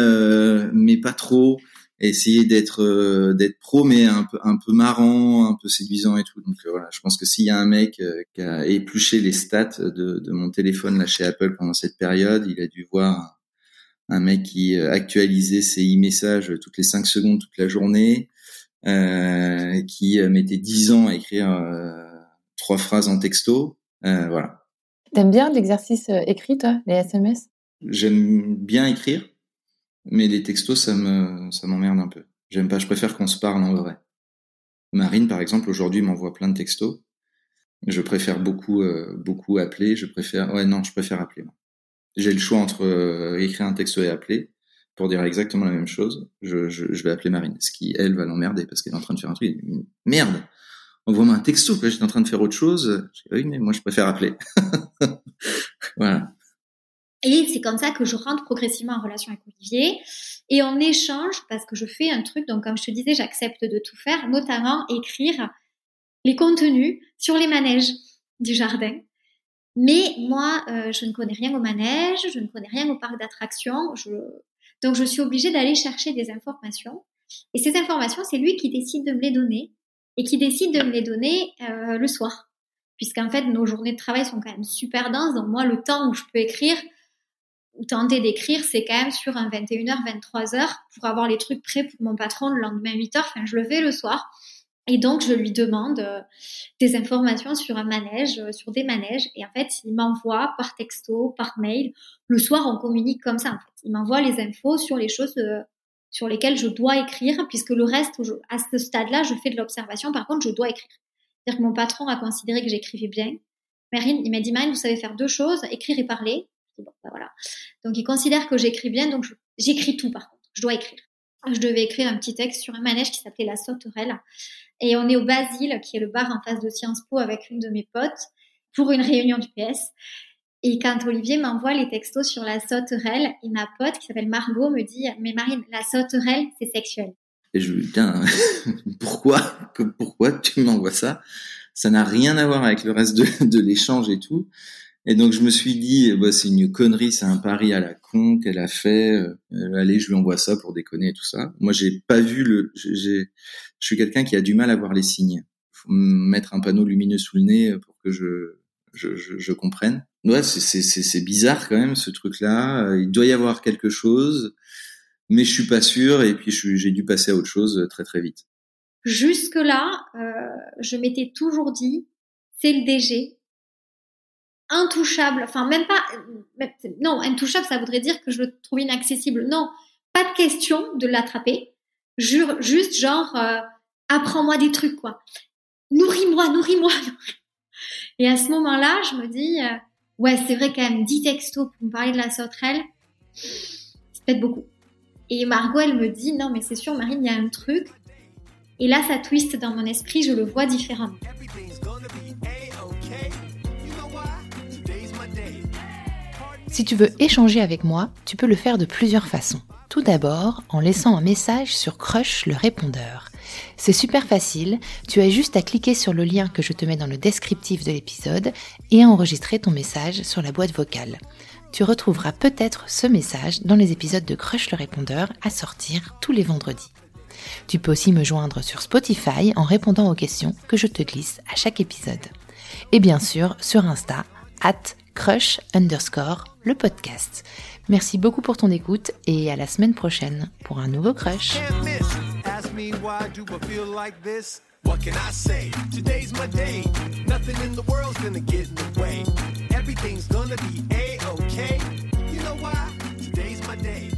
mais pas trop essayer d'être euh, d'être pro mais un peu un peu marrant, un peu séduisant et tout. Donc euh, voilà, je pense que s'il y a un mec euh, qui a épluché les stats de, de mon téléphone là chez Apple pendant cette période, il a dû voir un mec qui actualisait ses e-messages toutes les 5 secondes toute la journée, euh, qui mettait 10 ans à écrire trois phrases en texto. voilà. T'aimes bien l'exercice écrit, toi, les SMS J'aime bien écrire. Mais les textos, ça me, ça m'emmerde un peu. J'aime pas, je préfère qu'on se parle en vrai. Marine, par exemple, aujourd'hui m'envoie plein de textos. Je préfère beaucoup, euh, beaucoup appeler. Je préfère, ouais, non, je préfère appeler. J'ai le choix entre euh, écrire un texto et appeler pour dire exactement la même chose. Je, je, je vais appeler Marine, ce qui elle va l'emmerder parce qu'elle est en train de faire un truc. Merde, envoie-moi un texto. j'étais en train de faire autre chose. Oui, mais moi je préfère appeler. voilà. Et c'est comme ça que je rentre progressivement en relation avec Olivier. Et on échange parce que je fais un truc, donc comme je te disais, j'accepte de tout faire, notamment écrire les contenus sur les manèges du jardin. Mais moi, euh, je ne connais rien au manège, je ne connais rien au parc d'attractions. Je... Donc je suis obligée d'aller chercher des informations. Et ces informations, c'est lui qui décide de me les donner et qui décide de me les donner euh, le soir. Puisqu'en fait, nos journées de travail sont quand même super denses. Donc moi, le temps où je peux écrire, ou tenter d'écrire, c'est quand même sur un 21h, 23h pour avoir les trucs prêts pour mon patron le lendemain 8h. Enfin, je le fais le soir. Et donc, je lui demande euh, des informations sur un manège, euh, sur des manèges. Et en fait, il m'envoie par texto, par mail. Le soir, on communique comme ça. En fait. Il m'envoie les infos sur les choses euh, sur lesquelles je dois écrire, puisque le reste, à ce stade-là, je fais de l'observation. Par contre, je dois écrire. C'est-à-dire que mon patron a considéré que j'écrivais bien. Marine, il m'a dit, Marine, vous savez faire deux choses, écrire et parler. Bah. Donc, il considère que j'écris bien, donc j'écris tout par contre. Je dois écrire. Je devais écrire un petit texte sur un manège qui s'appelait La Sauterelle. Et on est au Basile, qui est le bar en face de Sciences Po avec une de mes potes, pour une réunion du PS. Et quand Olivier m'envoie les textos sur la sauterelle, et ma pote qui s'appelle Margot me dit Mais Marine, la sauterelle, c'est sexuel. Et je lui dis Tiens, pourquoi, pourquoi tu m'envoies ça? Ça n'a rien à voir avec le reste de l'échange et tout. Et donc je me suis dit, bah, c'est une connerie, c'est un pari à la con qu'elle a fait. Euh, allez, je lui envoie ça pour déconner et tout ça. Moi, j'ai pas vu le. J'ai, je suis quelqu'un qui a du mal à voir les signes. Faut mettre un panneau lumineux sous le nez pour que je je, je, je comprenne. Ouais, c'est, c'est, c'est bizarre quand même ce truc-là. Il doit y avoir quelque chose, mais je suis pas sûr. Et puis j'ai dû passer à autre chose très très vite. Jusque là, euh, je m'étais toujours dit, c'est le DG, intouchable, enfin même pas, non, intouchable, ça voudrait dire que je le trouve inaccessible. Non, pas de question de l'attraper. Jure, juste genre, euh, apprends-moi des trucs, quoi. Nourris-moi, nourris-moi. Et à ce moment-là, je me dis, euh, ouais, c'est vrai quand même, 10 textos pour me parler de la sauterelle, c'est peut-être beaucoup. Et Margot, elle me dit, non, mais c'est sûr, Marine, il y a un truc. Et là, ça twiste dans mon esprit, je le vois différemment. Si tu veux échanger avec moi, tu peux le faire de plusieurs façons. Tout d'abord, en laissant un message sur Crush le répondeur. C'est super facile, tu as juste à cliquer sur le lien que je te mets dans le descriptif de l'épisode et à enregistrer ton message sur la boîte vocale. Tu retrouveras peut-être ce message dans les épisodes de Crush le répondeur à sortir tous les vendredis. Tu peux aussi me joindre sur Spotify en répondant aux questions que je te glisse à chaque épisode. Et bien sûr sur Insta, at crush underscore le podcast. Merci beaucoup pour ton écoute et à la semaine prochaine pour un nouveau crush. What can I say? Today's my day. Nothing in the world's gonna get in the way. Everything's gonna be a-okay. You know why? Today's my day.